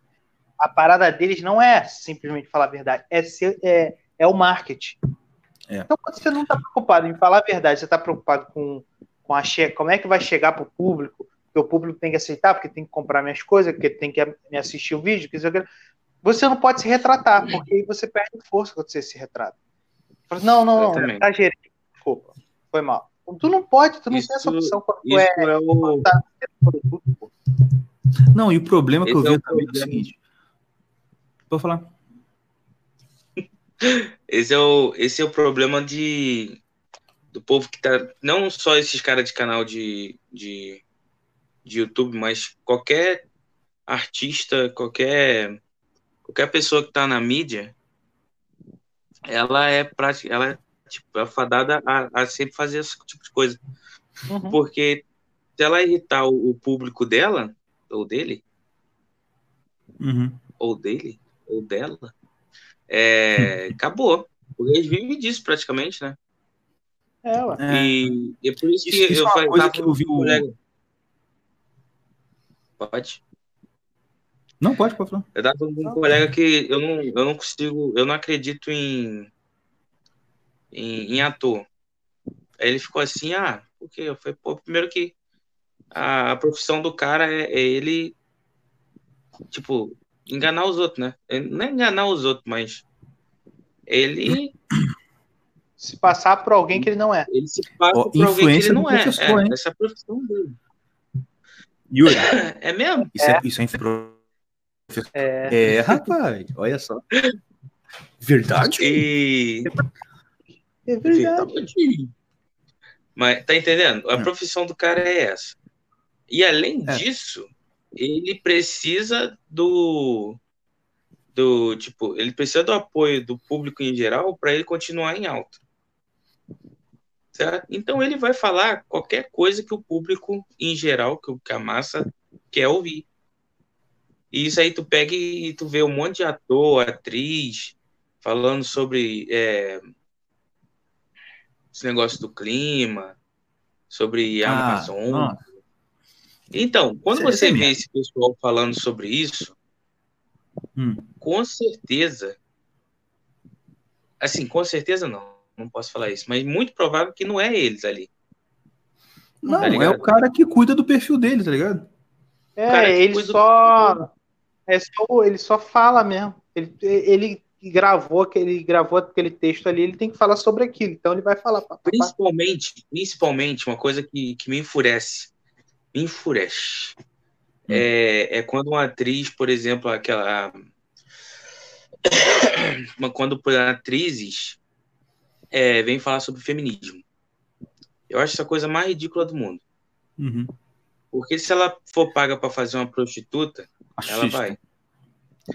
B: A parada deles não é simplesmente falar a verdade, é, ser, é, é o marketing. É. Então, quando você não está preocupado em falar a verdade, você está preocupado com, com a che como é que vai chegar para o público, que o público tem que aceitar, porque tem que comprar minhas coisas, porque tem que me assistir o vídeo, que você não pode se retratar, porque aí você perde força quando você se retrata. Não, não, não, tá gerente, desculpa, foi mal. Tu não pode, tu não isso, tem essa opção quando tu é, é o... Tá
A: não, e o problema que Esse eu vejo é também é o seguinte. Vou falar.
C: Esse é o, esse é o problema de do povo que tá. Não só esses caras de canal de, de de YouTube, mas qualquer artista, qualquer qualquer pessoa que está na mídia, ela é prática, ela é tipo é fadada a, a, sempre fazer esse tipo de coisa, uhum. porque se ela irritar o, o, público dela ou dele,
A: uhum.
C: ou dele ou dela, é, acabou. Porque eles vivem disso praticamente, né?
B: É, ué.
C: E, e é por isso, isso que isso eu é falei.
A: que eu vi o...
C: Pode?
A: Não, pode, pode falar.
C: Eu tava falando com um colega que eu não, eu não consigo, eu não acredito em, em, em ator. Aí ele ficou assim, ah, porque eu falei, pô, primeiro que a, a profissão do cara é, é, ele, tipo, enganar os outros, né? Não é enganar os outros, mas ele
B: se passar por alguém que ele não é.
C: Ele se passa oh, por alguém que ele não é. é essa é a profissão dele.
A: Yuri.
C: É mesmo?
A: Isso é, é isso é, é. é, rapaz, olha só. Verdade?
C: E...
B: É verdade.
C: Mas tá entendendo? A hum. profissão do cara é essa. E além é. disso, ele precisa do do tipo, ele precisa do apoio do público em geral para ele continuar em alta. Certo? Então ele vai falar qualquer coisa que o público em geral, que a massa quer ouvir. E isso aí tu pega e tu vê um monte de ator, atriz falando sobre é, esse negócio do clima, sobre a ah, Amazônia. Então, quando você, você vê esse pessoal falando sobre isso, hum. com certeza, assim, com certeza não, não posso falar isso, mas muito provável que não é eles ali.
A: Não, tá é o cara que cuida do perfil dele, tá ligado?
B: É, ele só, é só. Ele só fala mesmo. Ele, ele gravou aquele, gravou aquele texto ali, ele tem que falar sobre aquilo. Então ele vai falar.
C: Principalmente, principalmente, uma coisa que, que me enfurece. Enfurece. Hum. É, é quando uma atriz, por exemplo, aquela. quando atrizes é, vem falar sobre feminismo. Eu acho essa coisa mais ridícula do mundo.
A: Uhum.
C: Porque se ela for paga para fazer uma prostituta, ela vai.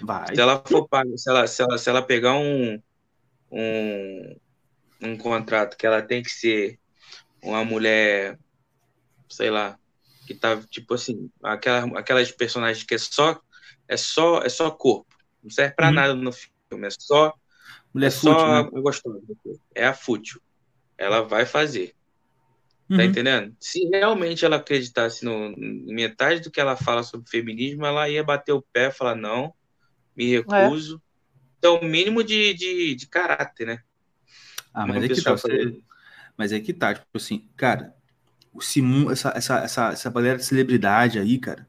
A: Vai.
C: Se ela for paga, se ela, se ela, se ela pegar um, um, um contrato que ela tem que ser uma mulher, sei lá, que tá tipo assim, aquela, aquelas personagens que é só é só é só corpo, não serve para uhum. nada no filme, é só
A: mulher é fútil, só né?
C: gostosa, é a fútil. Ela vai fazer. Tá uhum. entendendo? Se realmente ela acreditasse no, metade do que ela fala sobre feminismo, ela ia bater o pé e falar: não, me recuso. É. Então, o mínimo de, de, de caráter, né?
A: Ah, mas é que tá. Você... Mas é que tá, tipo assim, cara, o Simon, essa, essa, essa, essa galera de celebridade aí, cara,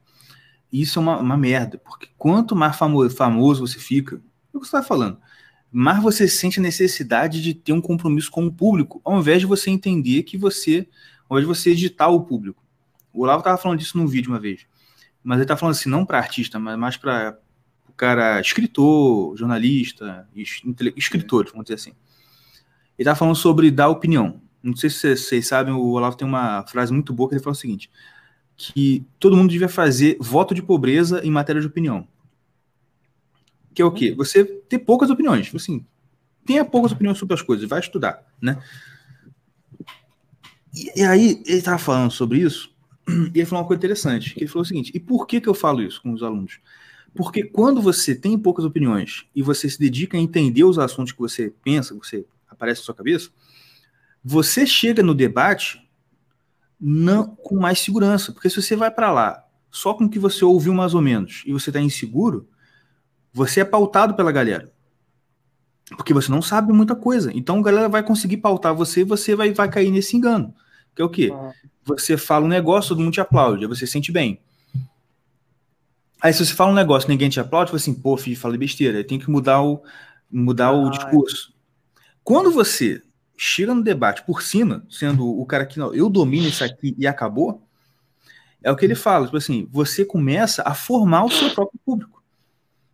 A: isso é uma, uma merda, porque quanto mais famoso, famoso você fica, é o que você tá falando, mais você sente a necessidade de ter um compromisso com o público, ao invés de você entender que você, ao invés de você editar o público. O Olavo tava falando disso num vídeo uma vez, mas ele tá falando assim, não para artista, mas mais para o cara escritor, jornalista, escritor, vamos dizer assim. Ele tá falando sobre dar opinião. Não sei se vocês sabem, o Olavo tem uma frase muito boa que ele fala o seguinte: que todo mundo devia fazer voto de pobreza em matéria de opinião. Que é o quê? Você ter poucas opiniões. Tipo assim, tenha poucas opiniões sobre as coisas, vai estudar, né? E, e aí, ele estava falando sobre isso, e ele falou uma coisa interessante, ele falou o seguinte, e por que que eu falo isso com os alunos? Porque quando você tem poucas opiniões e você se dedica a entender os assuntos que você pensa, que você aparece na sua cabeça, você chega no debate não com mais segurança, porque se você vai para lá só com o que você ouviu mais ou menos e você está inseguro, você é pautado pela galera. Porque você não sabe muita coisa. Então a galera vai conseguir pautar você e você vai, vai cair nesse engano. Que é o quê? Ah. Você fala um negócio, todo mundo te aplaude, aí você se sente bem. Aí se você fala um negócio ninguém te aplaude, você assim, pô, filho, falei besteira, tem que mudar o, mudar ah, o discurso. Quando você chega no debate por cima, sendo o cara que não, eu domino isso aqui e acabou, é o que ele fala, tipo assim, você começa a formar o seu próprio público.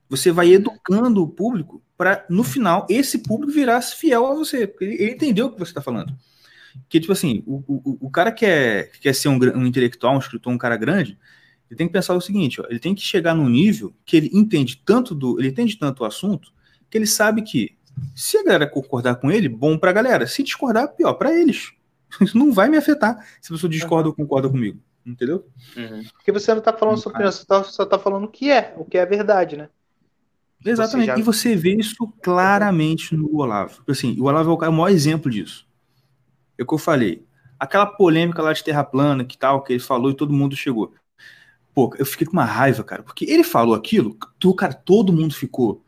A: Você vai educando o público para, no final, esse público virar fiel a você. Porque ele, entendeu o que você está falando. Que, tipo assim, o, o, o cara que quer, quer ser um, um, intelectual, um escritor, um cara grande, ele tem que pensar o seguinte, ó, ele tem que chegar num nível que ele entende tanto do, ele entende tanto o assunto, que ele sabe que se a galera concordar com ele, bom pra galera. Se discordar, pior para eles. Isso não vai me afetar se a pessoa discorda uhum. ou concorda comigo. Entendeu?
B: Uhum. Porque você não tá falando sobre isso, você tá, só tá falando o que é, o que é a verdade, né?
A: Exatamente. Você já... E você vê isso claramente no Olavo. Assim, o Olavo é o maior exemplo disso. É o que eu falei. Aquela polêmica lá de terra plana, que tal, que ele falou e todo mundo chegou. Pô, eu fiquei com uma raiva, cara, porque ele falou aquilo, tu, cara, todo mundo ficou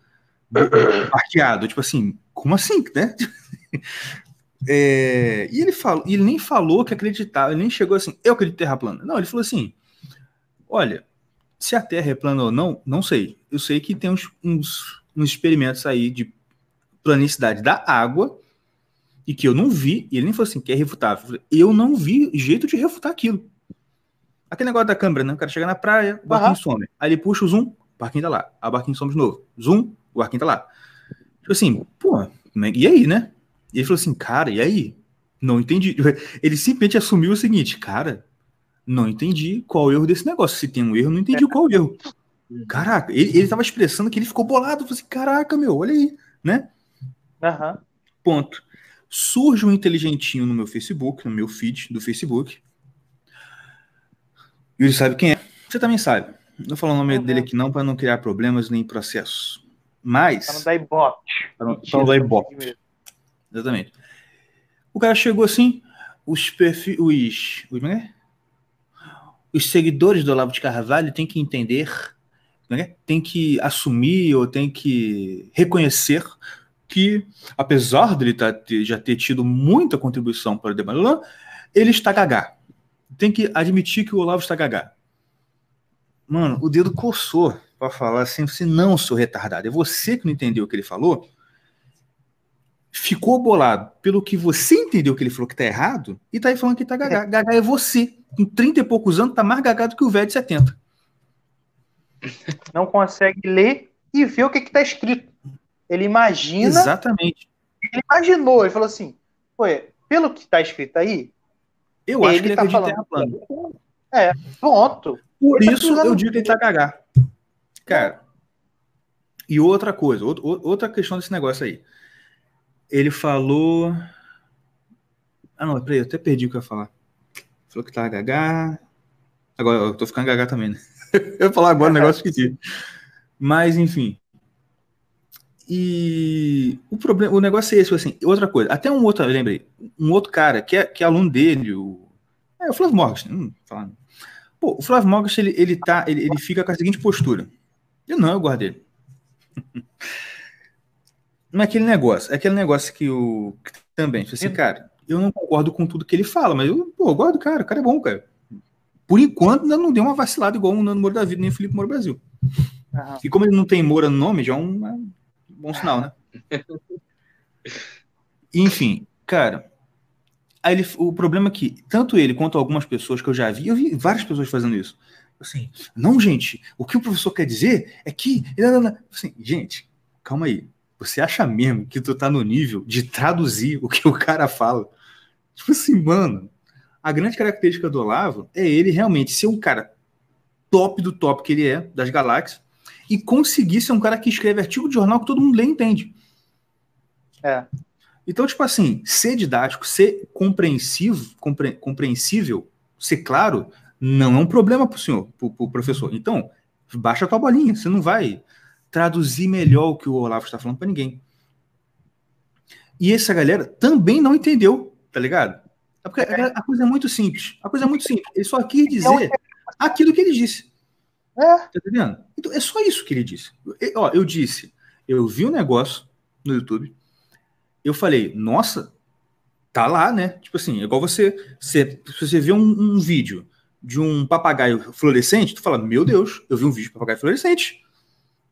A: parqueado. Tipo assim, como assim, né? É, e ele falou, ele nem falou que acreditava, ele nem chegou assim, eu acredito em terra plana. Não, ele falou assim: olha, se a Terra é plana ou não, não sei. Eu sei que tem uns, uns, uns experimentos aí de planicidade da água e que eu não vi, e ele nem falou assim, que é refutável. Eu não vi jeito de refutar aquilo. Aquele negócio da câmera, né? O cara chega na praia, o barquinho uhum. some. Aí ele puxa o zoom, o barquinho tá lá. A barquinho some de novo. Zoom, o barquinho tá lá. Tipo assim, pô, é, e aí, né? E ele falou assim, cara, e aí? Não entendi. Ele simplesmente assumiu o seguinte, cara, não entendi qual o erro desse negócio. Se tem um erro, não entendi qual o erro. Caraca, ele, ele tava expressando que ele ficou bolado. Falei assim, caraca, meu, olha aí, né?
B: Uhum.
A: Ponto. Surge um inteligentinho no meu Facebook, no meu feed do Facebook. E ele sabe quem é. Você também sabe. Não vou falar o nome uhum. dele aqui não, para não criar problemas nem processos. Mas. Para
B: não dar ibope.
A: Para não, não dar ibope. Exatamente. O cara chegou assim, os perfis. Os, os, é? os seguidores do Olavo de Carvalho têm que entender, né, têm que assumir ou têm que reconhecer que, apesar dele tá, já ter tido muita contribuição para o debate ele está gagá. Tem que admitir que o Olavo está gagá. Mano, o dedo coçou para falar assim, você não, sou retardado. É você que não entendeu o que ele falou, ficou bolado pelo que você entendeu que ele falou que tá errado e tá aí falando que tá gaga. É. Gaga é você. Com 30 e poucos anos, tá mais gagado que o velho de 70.
B: Não consegue ler e ver o que que tá escrito. Ele imagina.
A: Exatamente.
B: Ele imaginou, ele falou assim: Pô, pelo que tá escrito aí.
A: Eu acho que ele tá falando.
B: É, pronto.
A: Por ele tá isso tá eu digo que ele tá gaga. Cara. E outra coisa, outra questão desse negócio aí. Ele falou. Ah, não, peraí, eu até perdi o que eu ia falar. Falou que tá gaga. Agora eu tô ficando gaga também, né? eu ia falar agora um negócio que Mas, enfim. E o problema, o negócio é esse, assim, outra coisa, até um outro, lembrei, um outro cara que é, que é aluno dele, o, é o Flávio Morgan, hum, falando. Pô, o Flávio Morgan, ele, ele, tá, ele, ele fica com a seguinte postura. Eu não, eu. Não é aquele negócio, é aquele negócio que o que também, tipo assim, cara, eu não concordo com tudo que ele fala, mas eu, pô, eu gosto do cara, o cara é bom, cara. Por enquanto, ainda não deu uma vacilada igual o Nando Moro da Vida, nem o Felipe Moro Brasil. Uhum. E como ele não tem Moura no nome, já é um, é um bom sinal, né? Enfim, cara, ele, o problema é que tanto ele quanto algumas pessoas que eu já vi, eu vi várias pessoas fazendo isso. Assim, não, gente, o que o professor quer dizer é que. Assim, gente, calma aí. Você acha mesmo que tu tá no nível de traduzir o que o cara fala? Tipo assim, mano, a grande característica do Olavo é ele realmente ser um cara top do top que ele é, das galáxias, e conseguir ser um cara que escreve artigo de jornal que todo mundo lê e entende.
B: É.
A: Então, tipo assim, ser didático, ser compreensivo, compre, compreensível, ser claro, não é um problema para o senhor, para o professor. Então, baixa a tua bolinha, você não vai traduzir melhor o que o Olavo está falando para ninguém. E essa galera também não entendeu, tá ligado? É porque a coisa é muito simples. A coisa é muito simples. Ele só quis dizer aquilo que ele disse. É. Tá entendendo? Então, é só isso que ele disse. Eu, ó, eu disse, eu vi um negócio no YouTube, eu falei, nossa, tá lá, né? Tipo assim, é igual você, você, você vê um, um vídeo de um papagaio fluorescente, tu fala, meu Deus, eu vi um vídeo de papagaio fluorescente.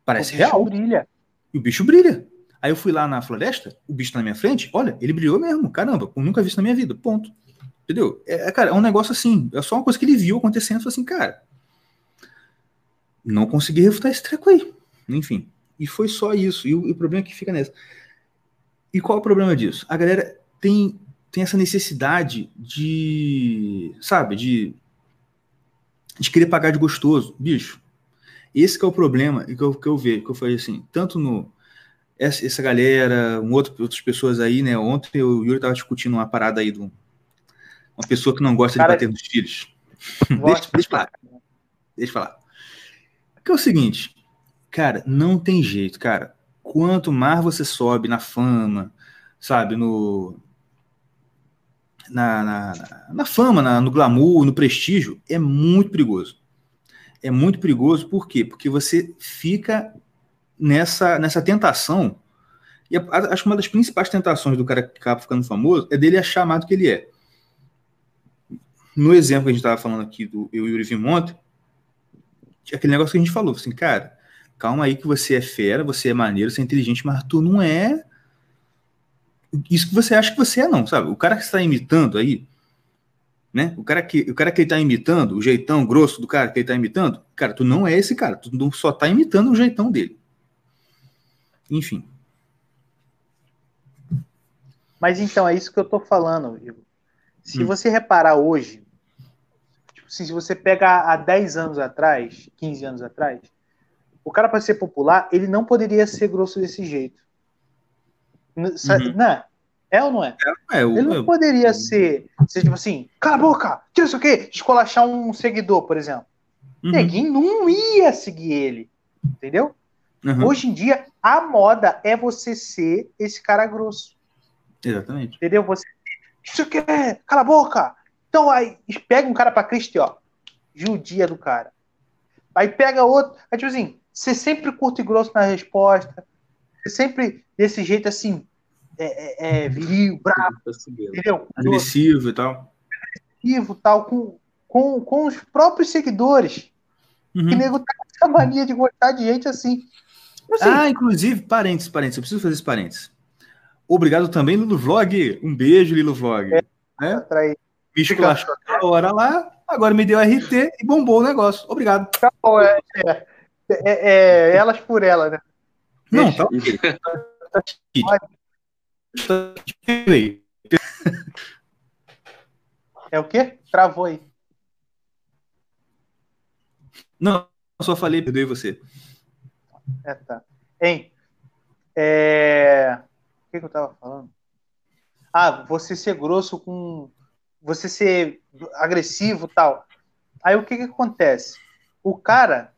A: Parece o real.
B: brilha.
A: E o bicho brilha. Aí eu fui lá na floresta, o bicho tá na minha frente, olha, ele brilhou mesmo, caramba, eu nunca vi isso na minha vida, ponto. Entendeu? É, é cara, é um negócio assim, é só uma coisa que ele viu acontecendo, assim, cara, não consegui refutar esse treco aí. Enfim, e foi só isso. E o, e o problema é que fica nessa. E qual é o problema disso? A galera tem, tem essa necessidade de, sabe, de, de querer pagar de gostoso. Bicho, esse é o problema que eu, que eu vejo, que eu falei assim, tanto no, essa, essa galera, um outro, outras pessoas aí, né? Ontem o Yuri tava discutindo uma parada aí de uma pessoa que não gosta Cara, de bater nos filhos. deixa, deixa eu falar. Deixa eu falar. Que é o seguinte, cara, não tem jeito, cara. Quanto mais você sobe na fama, sabe, no. Na, na, na fama, na, no glamour, no prestígio, é muito perigoso. É muito perigoso, por quê? Porque você fica nessa, nessa tentação. E acho que uma das principais tentações do cara que acaba ficando famoso é dele achar mais do que ele é. No exemplo que a gente estava falando aqui do eu e Yuri Vimonte, aquele negócio que a gente falou, assim, cara, calma aí que você é fera, você é maneiro, você é inteligente, mas tu não é isso que você acha que você é, não, sabe? O cara que está imitando aí, né? O cara que o cara que ele tá imitando, o jeitão grosso do cara que ele está imitando, cara, tu não é esse cara, tu só está imitando o jeitão dele. Enfim.
B: Mas então, é isso que eu estou falando, Igor. Se hum. você reparar hoje, tipo, se você pegar há 10 anos atrás, 15 anos atrás, o cara, para ser popular, ele não poderia ser grosso desse jeito. Uhum. Não, é ou não é? é, é ele não poderia ser, ser, tipo assim, cala a boca, tira isso aqui, escolachar um seguidor, por exemplo. Uhum. Ninguém não ia seguir ele, entendeu? Uhum. Hoje em dia, a moda é você ser esse cara grosso.
A: Exatamente.
B: Entendeu? Você. Isso aqui é. Cala a boca! Então aí, pega um cara pra Cristo, ó. Judia do cara. Aí pega outro. Aí, tipo assim, você sempre curto e grosso na resposta. Você sempre desse jeito assim. É, é, é viril, bravo. Entendeu?
A: Agressivo e tal.
B: Agressivo tal, com, com, com os próprios seguidores. Uhum. Que nego tá com essa mania de gostar de gente assim.
A: assim. Ah, inclusive, parênteses, parênteses, eu preciso fazer esse parênteses. Obrigado também, Lilo Vlog. Um beijo, Lilo Vlog. É, né? Me esculachou a hora lá, agora me deu RT e bombou o negócio. Obrigado. Tá bom,
B: é, é, é, é elas por ela, né?
A: Não, tá. tá
B: é o quê? Travou aí.
A: Não, só falei, perdoei você.
B: É, tá. Hein? É... O que, que eu tava falando? Ah, você ser grosso com. Você ser agressivo tal. Aí o que, que acontece? O cara,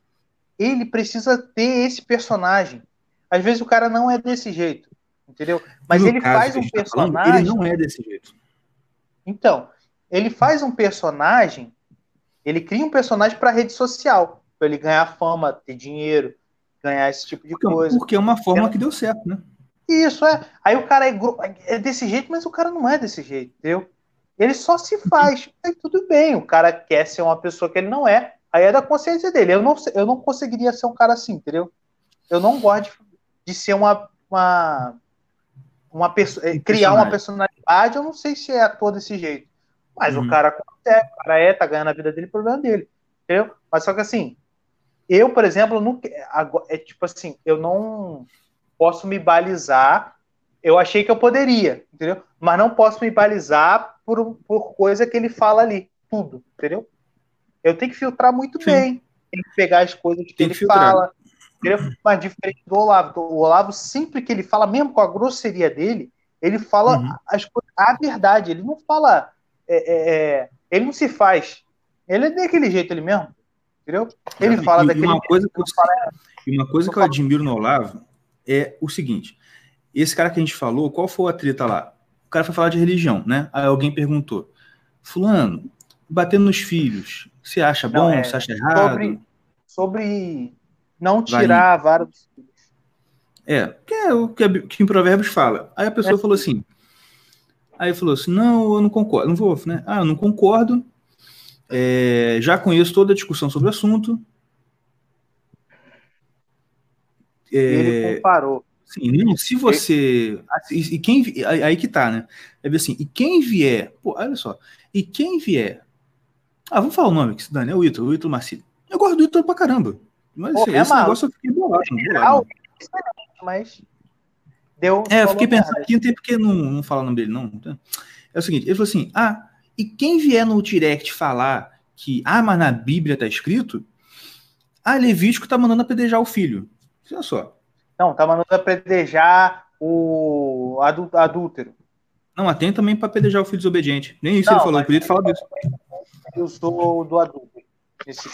B: ele precisa ter esse personagem. Às vezes o cara não é desse jeito, entendeu? Mas no ele faz um personagem. Tá falando,
A: ele não é desse jeito.
B: Então, ele faz um personagem, ele cria um personagem para rede social, para ele ganhar fama, ter dinheiro, ganhar esse tipo de
A: porque,
B: coisa.
A: Porque é uma forma que deu certo, né?
B: Isso, é. Aí o cara é, é desse jeito, mas o cara não é desse jeito, entendeu? Ele só se faz. Aí tudo bem, o cara quer ser uma pessoa que ele não é. Aí é da consciência dele. Eu não, eu não conseguiria ser um cara assim, entendeu? Eu não gosto de, de ser uma, uma, uma pessoa, eh, criar uma personalidade. Eu não sei se é ator desse jeito. Mas uhum. o cara consegue, o cara é, tá ganhando a vida dele, problema dele. Entendeu? Mas só que assim, eu, por exemplo, não, é tipo assim, eu não posso me balizar. Eu achei que eu poderia, entendeu? Mas não posso me balizar por, por coisa que ele fala ali, tudo, entendeu? Eu tenho que filtrar muito Sim. bem. Tem que pegar as coisas que Tem ele que fala. Entendeu? Mas diferente do Olavo. O Olavo, sempre que ele fala, mesmo com a grosseria dele, ele fala uhum. as a verdade. Ele não fala. É, é, é, ele não se faz. Ele é daquele jeito ele mesmo. Entendeu? Ele fala
A: e,
B: daquele
A: uma coisa que eu, e uma coisa que eu admiro no Olavo é o seguinte: esse cara que a gente falou, qual foi a treta lá? O cara foi falar de religião, né? Aí alguém perguntou: Fulano, batendo nos filhos, você acha bom? Não, é, você acha errado?
B: Sobre, sobre não tirar a vara dos filhos.
A: É, que é o que, que em Provérbios fala. Aí a pessoa é. falou assim. Aí falou assim: não, eu não concordo. Não vou, né? Ah, eu não concordo. É, já conheço toda a discussão sobre o assunto.
B: É, ele comparou.
A: Sim, não, se você. E, e quem. Aí que tá, né? É assim, e quem vier. Pô, olha só. E quem vier. Ah, vamos falar o nome que se dane, é o Ítalo, o Ítalo Marcílio. Eu gosto do Ítalo pra caramba. Mas Pô, esse, é negócio eu fiquei bolado. bolado.
B: Mas. Deu.
A: É, eu fiquei pensando aqui, não tem porque não, não falar o nome dele, não. É o seguinte, ele falou assim: ah, e quem vier no direct falar que, ah, mas na Bíblia tá escrito, ah, Levítico tá mandando apedrejar o filho. Olha só.
B: Não, tá mandando apedrejar o adúltero.
A: Não, mas tem também para apedrejar o filho desobediente. Nem isso não, ele falou, ele podia falar disso.
B: Eu sou do adúltero.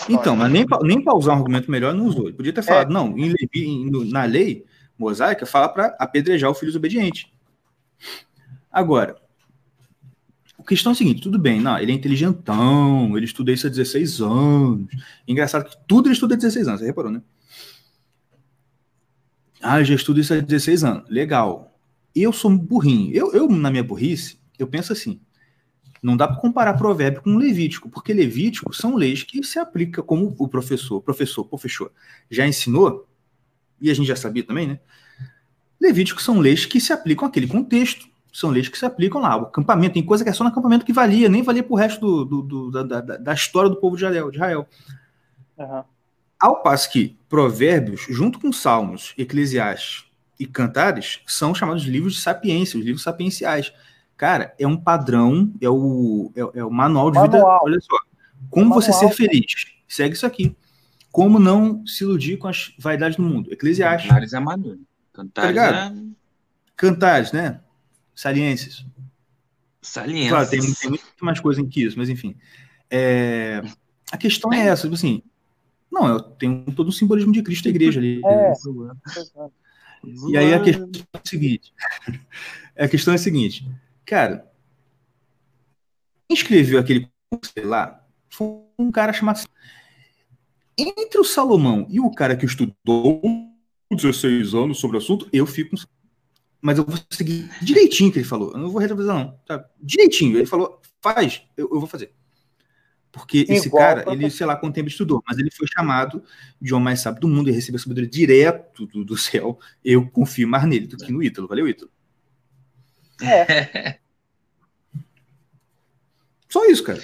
A: Então, mas nem, nem para usar um argumento melhor, não usou. Ele podia ter falado, é. não, em, em, na lei mosaica, fala para apedrejar o filho desobediente. Agora, a questão é a seguinte: tudo bem, não, ele é inteligentão, ele estuda isso há 16 anos. Engraçado que tudo ele estuda há 16 anos, você reparou, né? Ah, já estudo isso há 16 anos. Legal. Eu sou burrinho. Eu, eu na minha burrice, eu penso assim: não dá para comparar provérbio com Levítico, porque Levítico são leis que se aplicam, como o professor, professor, professor, já ensinou, e a gente já sabia também, né? Levítico são leis que se aplicam àquele contexto, são leis que se aplicam lá. O acampamento, tem coisa que é só no acampamento que valia, nem valia para o resto do, do, do da, da, da, história do povo de Israel. De Israel. Uhum. Ao passo que Provérbios, junto com Salmos, Eclesiastes e Cantares, são chamados livros de sapiência, os livros sapienciais. Cara, é um padrão, é o, é, é o manual de vida. Olha só. Como você ser feliz? Segue isso aqui. Como não se iludir com as vaidades do mundo? Eclesiastes.
C: Cantares é maduro. Cantares tá é...
A: Cantares, né? Saliências.
C: Saliências.
A: Claro, tem, tem, muito mais coisa em que isso, mas enfim. É... A questão é essa, tipo assim. Não, eu tenho todo o simbolismo de Cristo da igreja ali. É. E aí a questão é a seguinte. A questão é a seguinte. Cara, quem escreveu aquele sei lá foi um cara chamado. Entre o Salomão e o cara que estudou 16 anos sobre o assunto, eu fico. Mas eu vou seguir direitinho o que ele falou. Eu não vou retrovisar, não. Tá? Direitinho. Ele falou, faz, eu, eu vou fazer. Porque Igual esse cara, ele, sei lá quanto tempo estudou, mas ele foi chamado de homem mais sábio do mundo e recebeu sabedoria direto do, do céu. Eu confio mais nele do que no Ítalo. Valeu, Ítalo.
B: É.
A: Só isso, cara.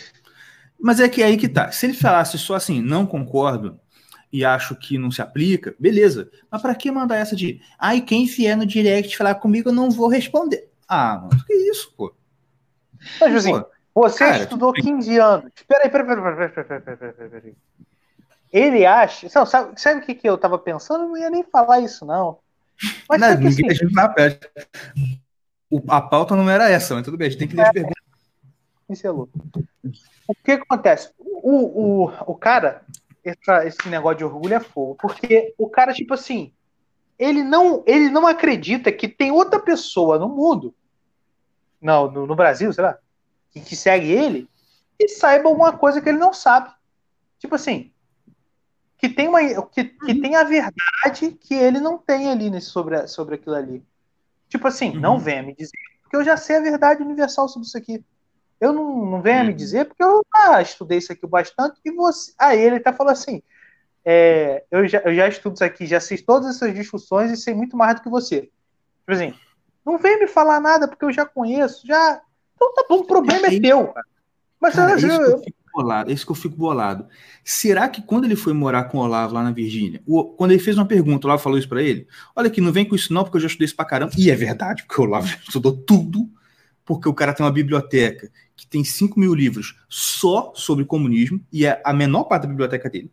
A: Mas é que aí que tá. Se ele falasse só assim, não concordo e acho que não se aplica, beleza. Mas para que mandar essa de, ai, quem vier no direct falar comigo, eu não vou responder. Ah, mano, que isso, pô?
B: Mas, Josinho, você cara, estudou 15 anos. Peraí, peraí, peraí, peraí, peraí, peraí, peraí. Ele acha. Não, sabe, sabe o que, que eu tava pensando? Eu não ia nem falar isso, não.
A: Mas não, ninguém assim, a pauta não era essa, mas tudo bem, a gente tem que ler as perguntas.
B: Isso é louco. O que acontece? O, o, o cara, essa, esse negócio de orgulho é fogo, porque o cara, tipo assim, ele não, ele não acredita que tem outra pessoa no mundo, não, no, no Brasil, sei lá, que, que segue ele, e saiba alguma coisa que ele não sabe. Tipo assim, que tem, uma, que, que uhum. tem a verdade que ele não tem ali nesse, sobre, sobre aquilo ali. Tipo assim, uhum. não venha me dizer, porque eu já sei a verdade universal sobre isso aqui. Eu não, não venha uhum. me dizer, porque eu ah, estudei isso aqui bastante, e você. Aí ele até falou assim: é, eu, já, eu já estudo isso aqui, já sei todas essas discussões e sei muito mais do que você. Tipo assim, não vem me falar nada, porque eu já conheço, já. Então tá bom, o problema é, é teu. Mas cara,
A: eu, eu, bolado, é isso que eu fico bolado. Será que quando ele foi morar com o Olavo lá na Virgínia, quando ele fez uma pergunta, o Olavo falou isso para ele? Olha aqui, não vem com isso não, porque eu já estudei isso pra caramba. E é verdade, porque o Olavo estudou tudo, porque o cara tem uma biblioteca que tem 5 mil livros só sobre comunismo, e é a menor parte da biblioteca dele.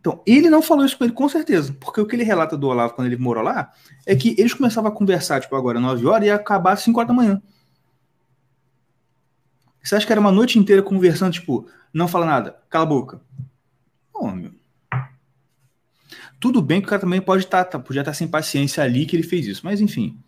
A: Então, ele não falou isso com ele, com certeza. Porque o que ele relata do Olavo quando ele morou lá é que eles começavam a conversar, tipo, agora 9 horas e ia acabar às 5 horas da manhã. Você acha que era uma noite inteira conversando, tipo, não fala nada, cala a boca? Ô, meu. Tudo bem que o cara também pode estar, tá, podia estar tá sem paciência ali que ele fez isso, mas enfim.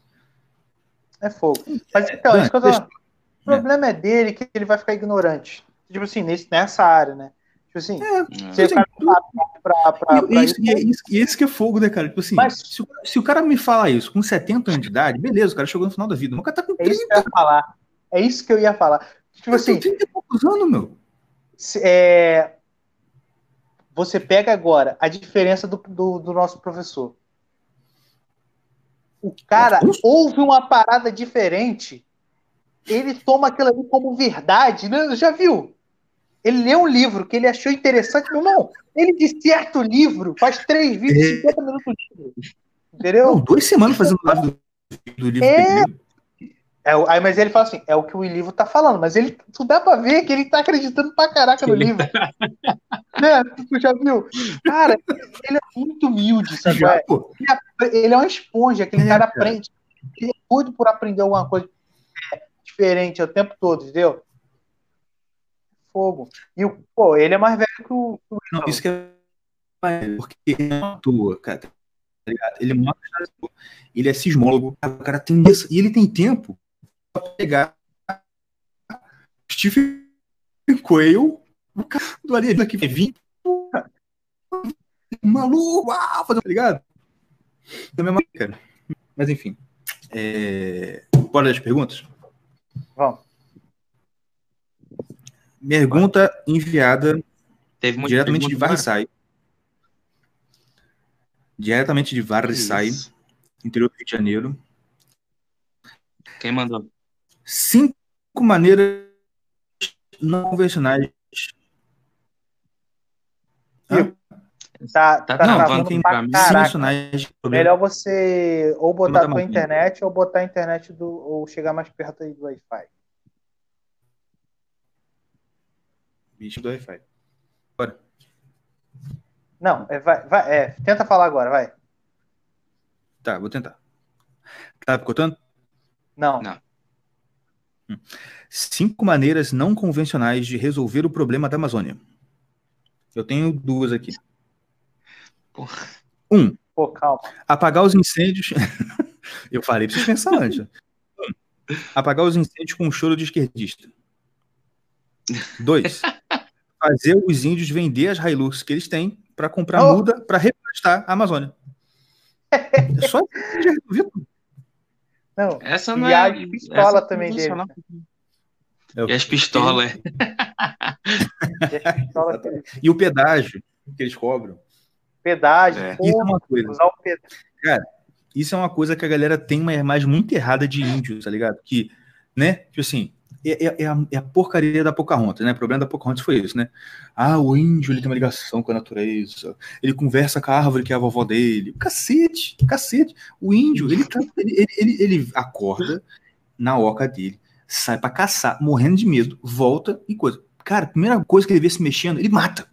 B: É fogo. Mas é, então, é, isso deixa... o problema é dele que ele vai ficar ignorante. Tipo assim, nesse, nessa área, né? Tipo assim, é, você tipo assim,
A: pra, pra, pra isso, isso, e, isso, e esse que é fogo, né, cara? Tipo assim, mas, se, se, o cara me fala isso com 70 anos de idade, beleza, o cara chegou no final da vida. O cara tá com 30.
B: É isso que eu ia falar. É isso que eu ia falar. Tipo assim. Tem 30 e poucos anos, meu. É, você pega agora a diferença do, do, do nosso professor. O cara Nossa, ouve uma parada diferente, ele toma aquilo ali como verdade. Né? Já viu? Ele lê um livro que ele achou interessante, meu irmão. Ele disserta o livro, faz três vídeos, é... 50 minutos de livro. Entendeu? Não,
A: duas semanas fazendo live do,
B: do livro. É, é, aí, mas ele fala assim, é o que o livro tá falando, mas ele, tu dá pra ver que ele tá acreditando pra caraca no livro. né? Tu já viu? Cara, ele é muito humilde, sabe? Já, ele, ele, é uma esponja, aquele é, cara aprende. Ele é doido por aprender alguma coisa diferente o tempo todo, entendeu? Fogo. E o, pô, ele é mais velho que o. Que o
A: Não, isso que é porque ele é uma atua, cara. Tá ele é ele é sismólogo, o cara tem isso, e ele tem tempo pegar Steve Quayle, o cara do alienígena que vem maluco, ah, fazer, tá ligado? Da mesma cara. Mas enfim. É... Bora das perguntas?
B: Vamos.
A: Pergunta enviada diretamente de Varrisai. Diretamente de Varrisai, interior do Rio de Janeiro.
C: Quem mandou?
A: Cinco maneiras não convencionais.
B: Tá, tá, tá não, tem pra mim, Melhor você ou botar a tua internet ou botar a internet do ou chegar mais perto aí do Wi-Fi.
A: Bicho do Wi-Fi. Bora.
B: Não, é, vai, vai, é, tenta falar agora, vai.
A: Tá, vou tentar. Tá picotando?
B: Não. Não.
A: Cinco maneiras não convencionais de resolver o problema da Amazônia. Eu tenho duas aqui. Porra. Um.
B: Pô.
A: Apagar os incêndios. Eu falei pra vocês pensar antes. Um, apagar os incêndios com um choro de esquerdista. Dois. Fazer os índios vender as Hilux que eles têm para comprar oh. muda para reflorestar a Amazônia. É só
B: não, essa não e é. a pistola também dele.
C: É e as pistolas.
A: e o pedágio que eles cobram.
B: Pedágio.
A: É. Isso é uma coisa. Usar o pedágio. Cara, isso é uma coisa que a galera tem uma imagem muito errada de índio, tá ligado? Que, né? Tipo assim, é, é, é, a, é, a, porcaria da Pocahontas, né? O problema da Pocahontas foi isso, né? Ah, o índio ele tem uma ligação com a natureza, ele conversa com a árvore que é a vovó dele. Cacete, cacete. O índio, ele, tá, ele, ele, ele, acorda na oca dele, sai para caçar, morrendo de medo, volta e coisa. Cara, a primeira coisa que ele vê se mexendo, ele mata.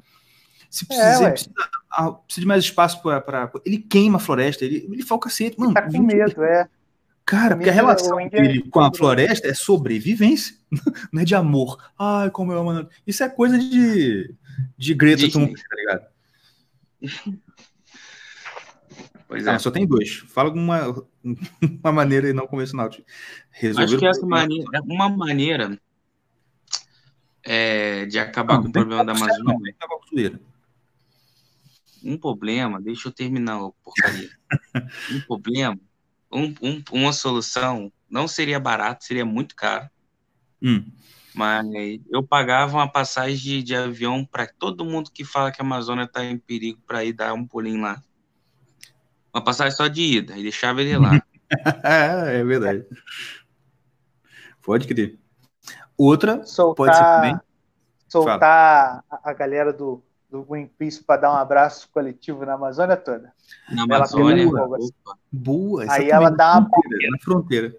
A: Se precisa, é, precisa, ah, precisa, de mais espaço para. Ele queima a floresta, ele, ele fala o cacete. Mano,
B: tá com medo, é.
A: Cara, porque a relação dele com a floresta é sobrevivência, não é de amor. Ai, como eu amo. Isso é coisa de, de Greta Thunberg, tá ligado? Pois ah, é. só tem dois. Fala uma, uma maneira não convencional de
C: resolver. Acho que essa maneira, é uma maneira é, de acabar não, com o problema da Amazônia. um problema, deixa eu terminar, porcaria. um problema um, um, uma solução não seria barato, seria muito caro. Hum. Mas eu pagava uma passagem de, de avião para todo mundo que fala que a Amazônia está em perigo para ir dar um pulinho lá. Uma passagem só de ida, e deixava ele lá.
A: é verdade. Pode crer. Outra
B: soltar, pode ser também. Soltar Fala. a galera do, do Greenpeace para dar um abraço coletivo na Amazônia toda.
C: Na Amazônia,
A: boa. boa
B: Aí ela dá uma
A: fronteira, na fronteira.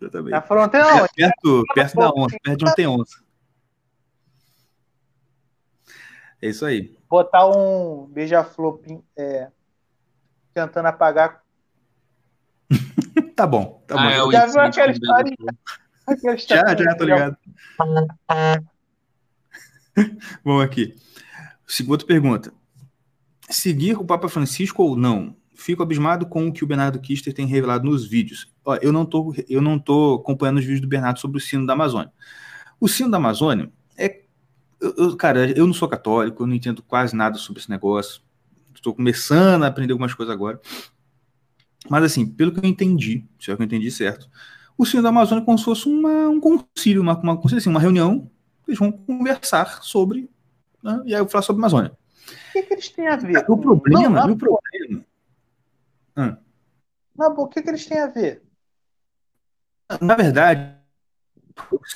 B: Exatamente. Na fronteira não.
A: Perto, perto da onça, perto de onde tem onça. É isso aí.
B: Botar um beija-flor é, tentando apagar.
A: tá bom, tá ah,
B: bom. É já viu aquela história?
A: Já, já, tô ligado. Vamos aqui. Segunda pergunta. Seguir o Papa Francisco ou não? Fico abismado com o que o Bernardo Kister tem revelado nos vídeos. Ó, eu não tô, eu não tô acompanhando os vídeos do Bernardo sobre o sino da Amazônia. O sino da Amazônia é, eu, eu, cara, eu não sou católico, eu não entendo quase nada sobre esse negócio. Estou começando a aprender algumas coisas agora. Mas assim, pelo que eu entendi, se é que eu entendi certo, o sino da Amazônia é como se fosse uma, um concílio, uma, uma, assim, uma reunião, eles vão conversar sobre né? e aí eu falo sobre a Amazônia.
B: O que, que eles têm a ver?
A: O problema, não, o problema.
B: Hum. Na boa, o que, que eles têm a ver?
A: Na verdade,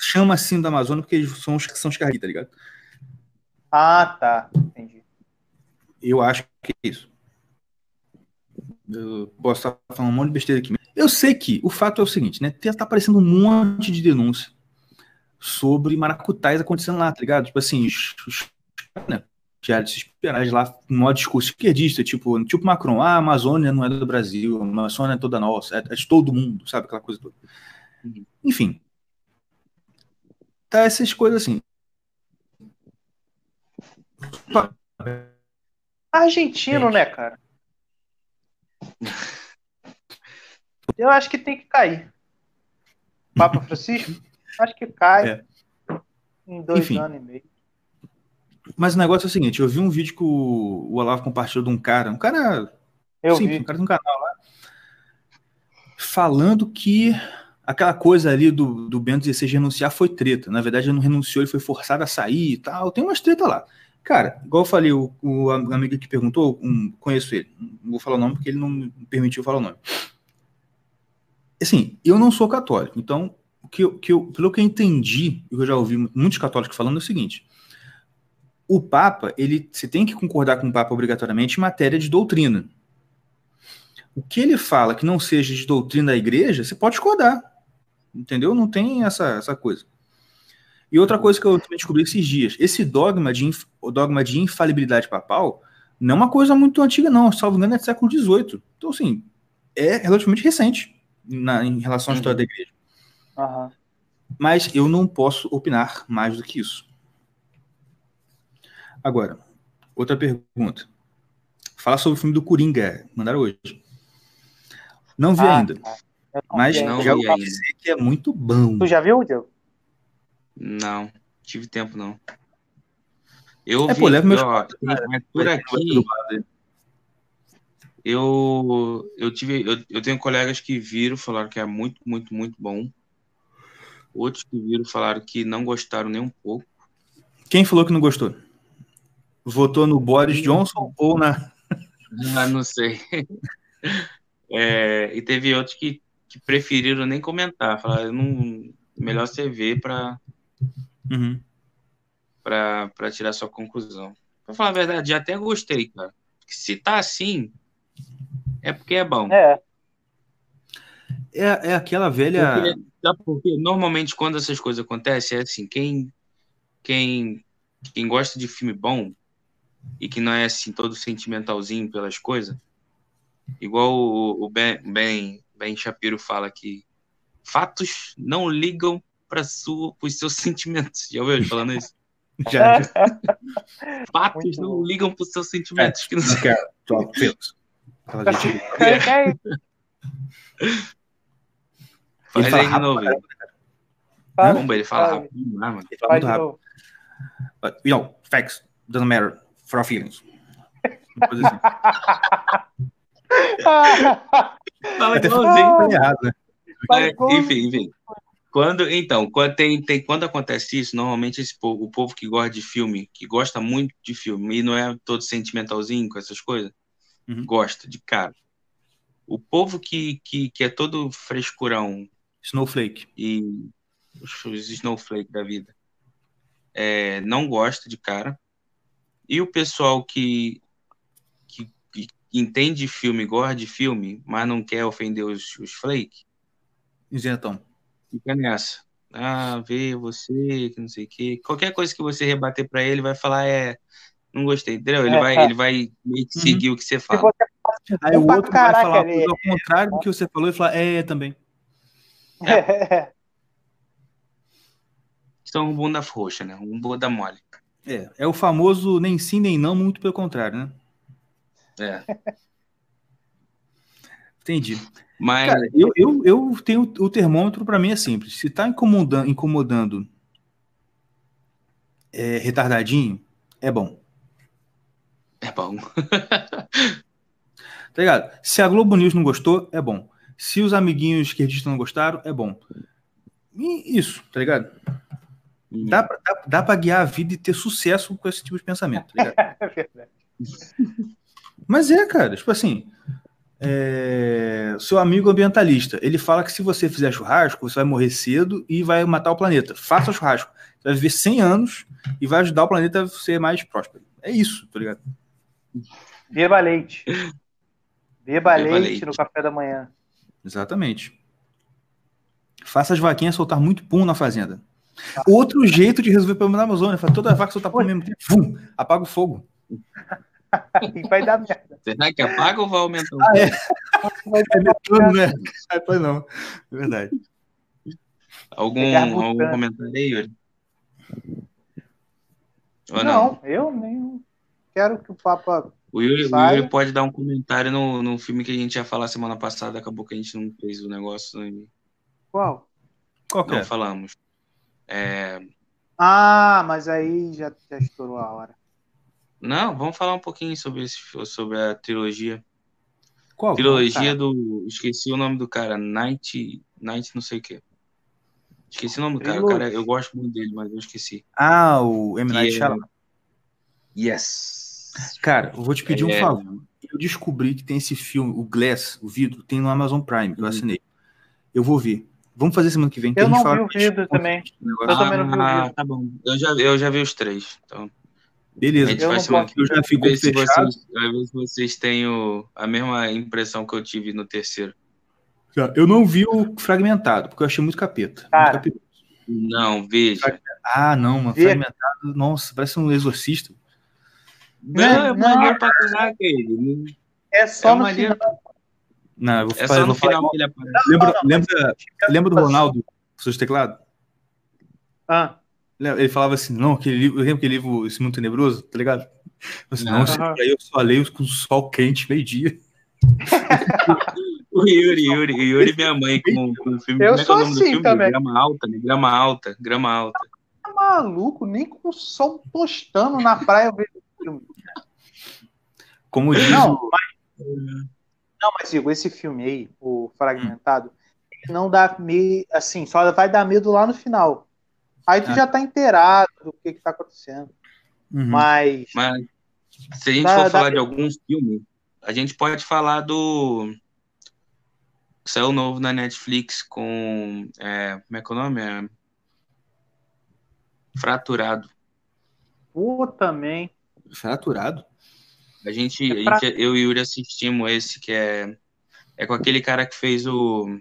A: chama assim da Amazônia porque eles são os que são os carri, tá ligado?
B: Ah, tá. Entendi.
A: Eu acho que é isso. Eu posso estar falando um monte de besteira aqui. Eu sei que o fato é o seguinte, né? Tá aparecendo um monte de denúncia sobre maracutais acontecendo lá, tá ligado? Tipo assim, os, os né, já de se esperar lá um modo discurso esquerdista, tipo, tipo Macron, ah, a Amazônia não é do Brasil, a Amazônia é toda nossa, é, é de todo mundo, sabe? Aquela coisa toda. Uhum. Enfim. Tá essas coisas assim.
B: Argentino, né, cara? Eu acho que tem que cair. Papa Francisco, acho que cai é. em dois Enfim. anos e meio.
A: Mas o negócio é o seguinte, eu vi um vídeo que o, o Olavo compartilhou de um cara, um cara
B: eu simples,
A: vi. um cara de um canal lá, falando que aquela coisa ali do, do Bento XVI renunciar foi treta. Na verdade, ele não renunciou, ele foi forçado a sair e tal. Tem umas treta lá. Cara, igual eu falei, o, o amigo que perguntou, um, conheço ele. Não vou falar o nome porque ele não me permitiu falar o nome. Assim, eu não sou católico, então, o que, que eu, pelo que eu entendi, e eu já ouvi muitos católicos falando, é o seguinte: o Papa, ele, você tem que concordar com o Papa obrigatoriamente em matéria de doutrina. O que ele fala que não seja de doutrina da igreja, você pode discordar. Entendeu? Não tem essa, essa coisa. E outra coisa que eu também descobri esses dias, esse dogma de, o dogma de infalibilidade papal não é uma coisa muito antiga, não. Salvo engano, é do século XVIII. Então, assim, é relativamente recente na, em relação à história da igreja.
B: Uhum.
A: Mas eu não posso opinar mais do que isso. Agora, outra pergunta. Fala sobre o filme do Coringa, mandaram hoje. Não vi ah, ainda. Tá. Mas não já ouvi dizer que é muito bom.
B: Tu já viu, Diego?
C: Não, tive tempo não. Eu
A: é,
C: vi,
A: pô, leva meus
C: ó, por aqui eu eu tive eu, eu tenho colegas que viram, falaram que é muito, muito, muito bom. Outros que viram falaram que não gostaram nem um pouco.
A: Quem falou que não gostou? Votou no Boris Johnson ou na.
C: Ah, não sei. É, e teve outros que, que preferiram nem comentar. Falaram, não, melhor você ver para uhum. para tirar sua conclusão. Pra falar a verdade, já até gostei, cara. Se tá assim, é porque é bom.
B: É.
A: É, é aquela velha.
C: Porque, porque normalmente quando essas coisas acontecem, é assim, quem, quem, quem gosta de filme bom e que não é assim todo sentimentalzinho pelas coisas, igual o, o ben, ben, ben Shapiro fala que fatos não ligam para os seus sentimentos. Já ouviu ele falando isso? Já. fatos Muito não bom. ligam para os seus sentimentos. É, que não sei. Quero. Fala, gente. É. Faz aí de novo. Vamos, ele fala rápido. Ele fala muito rápido.
A: But, you know, facts doesn't matter for our feelings. Assim.
C: fala igualzinho. Errado, né? enfim, enfim. Quando, então, quando, tem, tem, quando acontece isso, normalmente esse povo, o povo que gosta de filme, que gosta muito de filme, e não é todo sentimentalzinho com essas coisas, uhum. gosta de cara. O povo que, que, que é todo frescurão.
A: Snowflake.
C: E os, os snowflake da vida. É, não gosta de cara. E o pessoal que, que, que entende filme, gosta de filme, mas não quer ofender os, os flake.
A: Isentão.
C: Fica nessa. Ah, vê você, que não sei o quê. Qualquer coisa que você rebater para ele, vai falar, é, não gostei, entendeu? Ele, é, vai, é. ele vai meio que seguir uhum. o que você fala.
A: Aí o outro vai falar é, ao contrário do que você falou e falar, é, também.
C: É. São um bunda roxa, né? Um bunda mole.
A: É, é o famoso nem sim nem não, muito pelo contrário, né?
C: É.
A: Entendi. Mas Cara, eu, eu, eu tenho o termômetro para mim é simples. Se tá incomodando, incomodando é, retardadinho, é bom.
C: É bom.
A: tá ligado? Se a Globo News não gostou, é bom. Se os amiguinhos esquerdistas não gostaram, é bom. E isso, tá ligado? Hum. Dá, pra, dá, dá pra guiar a vida e ter sucesso com esse tipo de pensamento, tá é verdade. Mas é, cara, tipo assim, é... seu amigo ambientalista, ele fala que se você fizer churrasco, você vai morrer cedo e vai matar o planeta. Faça churrasco. Você vai viver 100 anos e vai ajudar o planeta a ser mais próspero. É isso, tá ligado?
B: Beba leite. Beba, Beba leite, leite no café da manhã.
A: Exatamente. Faça as vaquinhas soltar muito pum na fazenda. Outro jeito de resolver o problema da Amazônia, faz toda a vaca soltar ao mesmo tempo, vum, apaga o fogo.
B: e vai dar merda.
C: Será que apaga ou vai aumentar?
A: Ah, é. é metrônomo, né? Ah, pois não. É verdade.
C: Algum, algum comentário aí, Yuri?
B: Não, não, eu nem quero que o Papa.
C: O Yuri, o Yuri, pode dar um comentário no, no filme que a gente ia falar semana passada, acabou que a gente não fez o negócio. Né?
B: Qual?
C: Qual que não é? falamos. É...
B: Ah, mas aí já, já estourou a hora.
C: Não, vamos falar um pouquinho sobre, esse, sobre a trilogia.
A: Qual?
C: Trilogia do. Esqueci o nome do cara. Night. Night não sei o quê. Esqueci o nome do cara. O cara. Eu gosto muito dele, mas eu esqueci.
A: Ah, o M. Night é Shyamalan.
C: Yes.
A: Cara, eu vou te pedir é... um favor. Eu descobri que tem esse filme, o Glass, o vidro, tem no Amazon Prime, eu uhum. assinei. Eu vou ver. Vamos fazer semana que vem.
B: Eu não vi o vidro também. Eu também não vi o
C: ah. Ah, tá bom. Eu já, eu já vi os três. Então.
A: Beleza. A gente
C: eu vai semana que eu já fico fechado. Se vocês, ver se vocês têm o, a mesma impressão que eu tive no terceiro.
A: Eu não vi o fragmentado, porque eu achei muito capeta.
C: Cara,
A: muito
C: Não, veja.
A: Ah, não, mano. Fragmentado, nossa, parece um exorcista.
C: Não, é maneiro pra caraca ele.
B: É só é no final.
A: Não, eu vou
C: é só no final que ele
A: aparece. Lembra, lembra, lembra do Ronaldo com seus teclados?
B: Ah.
A: Ele falava assim, não, aquele livro, eu lembro aquele livro Esse Mundo Tenebroso, tá ligado? Assim, não, não aí eu só leio com sol quente, meio-dia.
C: o Yuri, Yuri, Yuri minha mãe com, com o filme.
B: Eu Como é sou é assim filme? também.
C: Grama alta, né? Grama alta, grama alta.
B: Tá maluco, nem com o sol tostando na praia eu vejo o filme.
A: Como diz
B: não, mas, não, mas digo, esse filme aí, o Fragmentado, hum. não dá medo, assim, só vai dar medo lá no final. Aí tu ah. já tá inteirado do que que tá acontecendo. Uhum. Mas...
C: Mas se a gente dá, for falar de alguns filmes, a gente pode falar do Saiu novo na Netflix com. É, como é que é o nome? É... Fraturado.
B: Pô, também.
A: Fraturado?
C: A gente, é pra... a gente, eu e o Yuri assistimos esse que é. É com aquele cara que fez o.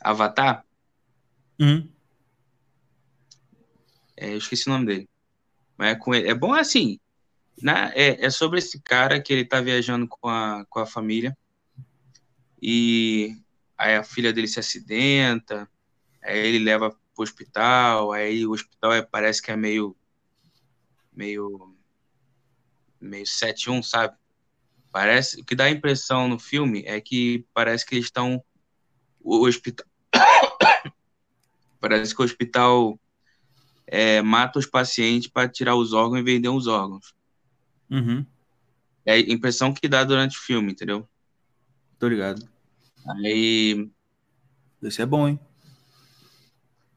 C: Avatar.
A: Uhum.
C: É, eu esqueci o nome dele. Mas é, com ele. é bom assim. Né? É, é sobre esse cara que ele tá viajando com a, com a família. E aí a filha dele se acidenta. Aí ele leva pro hospital. Aí o hospital é, parece que é meio. meio. Meio 7-1, sabe? Parece. O que dá a impressão no filme é que parece que eles estão. O hospital. parece que o hospital é, mata os pacientes para tirar os órgãos e vender os órgãos.
A: Uhum.
C: É a impressão que dá durante o filme, entendeu?
A: Tô ligado.
C: Aí.
A: Esse é bom, hein?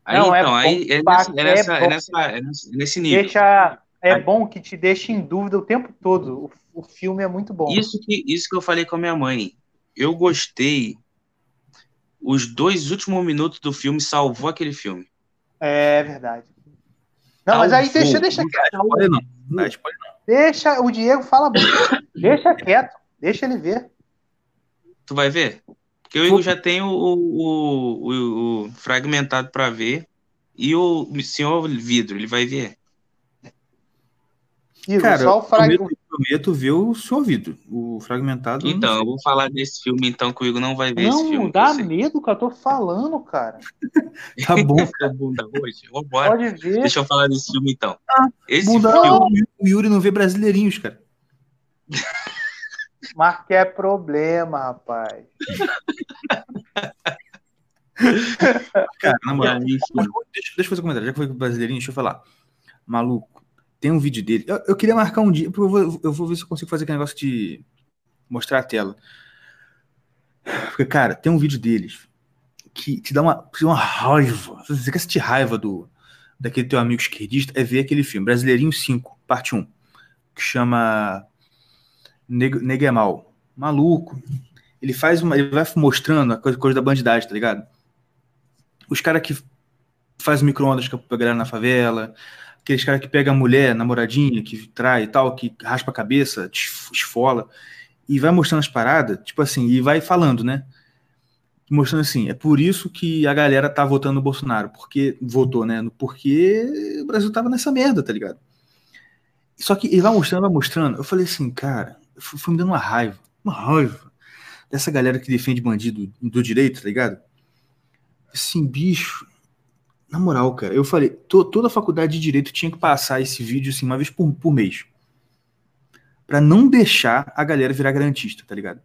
C: Aí, Não, é então, é aí é, nessa, é, nessa, é, nessa, é nesse nível.
B: Deixa, é aí, bom que te deixa em dúvida o tempo todo. O, o filme é muito bom.
C: Isso que, isso que eu falei com a minha mãe. Eu gostei. Os dois últimos minutos do filme salvou aquele filme.
B: É verdade. Não, mas aí deixa, deixa quieto. Deixa, o Diego fala muito. deixa quieto, deixa ele ver.
C: Tu vai ver? Porque o Igor já tem o, o, o, o fragmentado para ver. E o senhor vidro, ele vai ver.
A: Igor, Cara, só o fragmento prometo ver o seu ouvido, o fragmentado.
C: Então, eu vou falar desse filme, então, que o Igor não vai ver
B: não,
C: esse filme.
B: Não, dá medo que eu tô falando, cara.
A: tá bom,
C: tá bunda hoje. Vambora. Pode ver. Deixa eu falar desse filme, então.
A: Ah, esse bunda, filme... O Yuri não vê brasileirinhos, cara.
B: Mas que é problema, rapaz.
A: cara, na moral, deixa, deixa eu fazer um comentário. Já que foi brasileirinho, deixa eu falar. Maluco tem um vídeo dele. Eu, eu queria marcar um dia, eu vou, eu vou ver se eu consigo fazer aquele negócio de mostrar a tela. Porque, cara, tem um vídeo deles que te dá uma, uma raiva. Você quer sentir raiva do, daquele teu amigo esquerdista, é ver aquele filme, Brasileirinho 5, parte 1, que chama Negemal. Maluco. Ele faz uma. Ele vai mostrando a coisa, coisa da bandidagem, tá ligado? Os caras que faz micro-ondas com a galera na favela, aqueles caras que pega a mulher, namoradinha, que trai e tal, que raspa a cabeça, esfola, e vai mostrando as paradas, tipo assim, e vai falando, né? Mostrando assim, é por isso que a galera tá votando no Bolsonaro, porque votou, né? Porque o Brasil tava nessa merda, tá ligado? Só que ele vai mostrando, vai mostrando. Eu falei assim, cara, foi me dando uma raiva, uma raiva dessa galera que defende bandido do direito, tá ligado? Assim, bicho, na moral, cara, eu falei, to, toda a faculdade de direito tinha que passar esse vídeo assim uma vez por, por mês. para não deixar a galera virar garantista, tá ligado?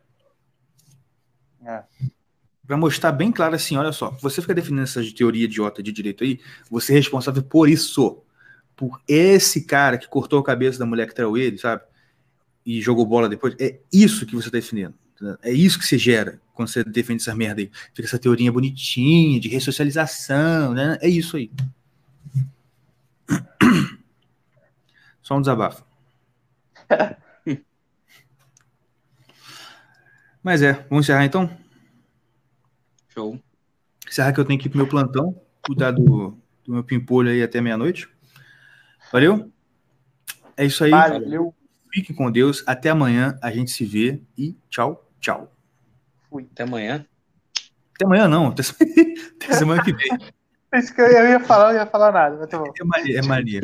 A: É. Pra mostrar bem claro assim, olha só, você fica defendendo essa teoria idiota de direito aí, você é responsável por isso. Por esse cara que cortou a cabeça da mulher que traiu ele, sabe? E jogou bola depois. É isso que você tá defendendo. É isso que você gera quando você defende essa merda aí. Fica essa teoria bonitinha de ressocialização, né? É isso aí. Só um desabafo. Mas é, vamos encerrar então?
C: Show.
A: Encerrar que eu tenho que ir pro meu plantão, cuidar do, do meu pimpolho aí até meia-noite. Valeu? É isso aí.
B: Valeu.
A: Fiquem com Deus. Até amanhã. A gente se vê e tchau. Tchau.
C: Fui. Até amanhã.
A: Até amanhã não. Até, semana que vem.
B: Isso que eu ia falar, eu ia falar nada, mas tá bom.
A: É Maria, é Maria.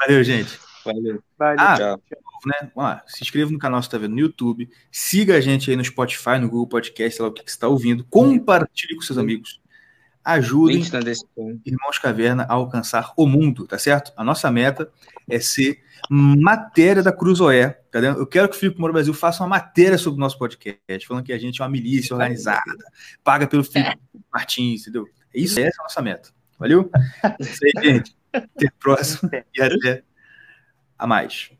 A: Valeu, gente.
C: Valeu.
B: Valeu.
A: Ah, tchau. Né? Lá, se inscreva no canal se está vendo no YouTube. Siga a gente aí no Spotify, no Google Podcast, sei lá o que, que você está ouvindo. Compartilhe com seus amigos. Ajudem Irmãos Caverna a alcançar o mundo, tá certo? A nossa meta é ser matéria da Cruzoé. Tá Eu quero que o Filipe Moura Brasil faça uma matéria sobre o nosso podcast, falando que a gente é uma milícia organizada, paga pelo Filipe Martins, entendeu? É isso, essa é a nossa meta. Valeu? É isso aí, gente. Até a próxima e até a mais.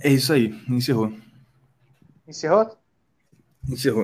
A: É isso aí, encerrou.
B: Encerrou?
A: Encerrou.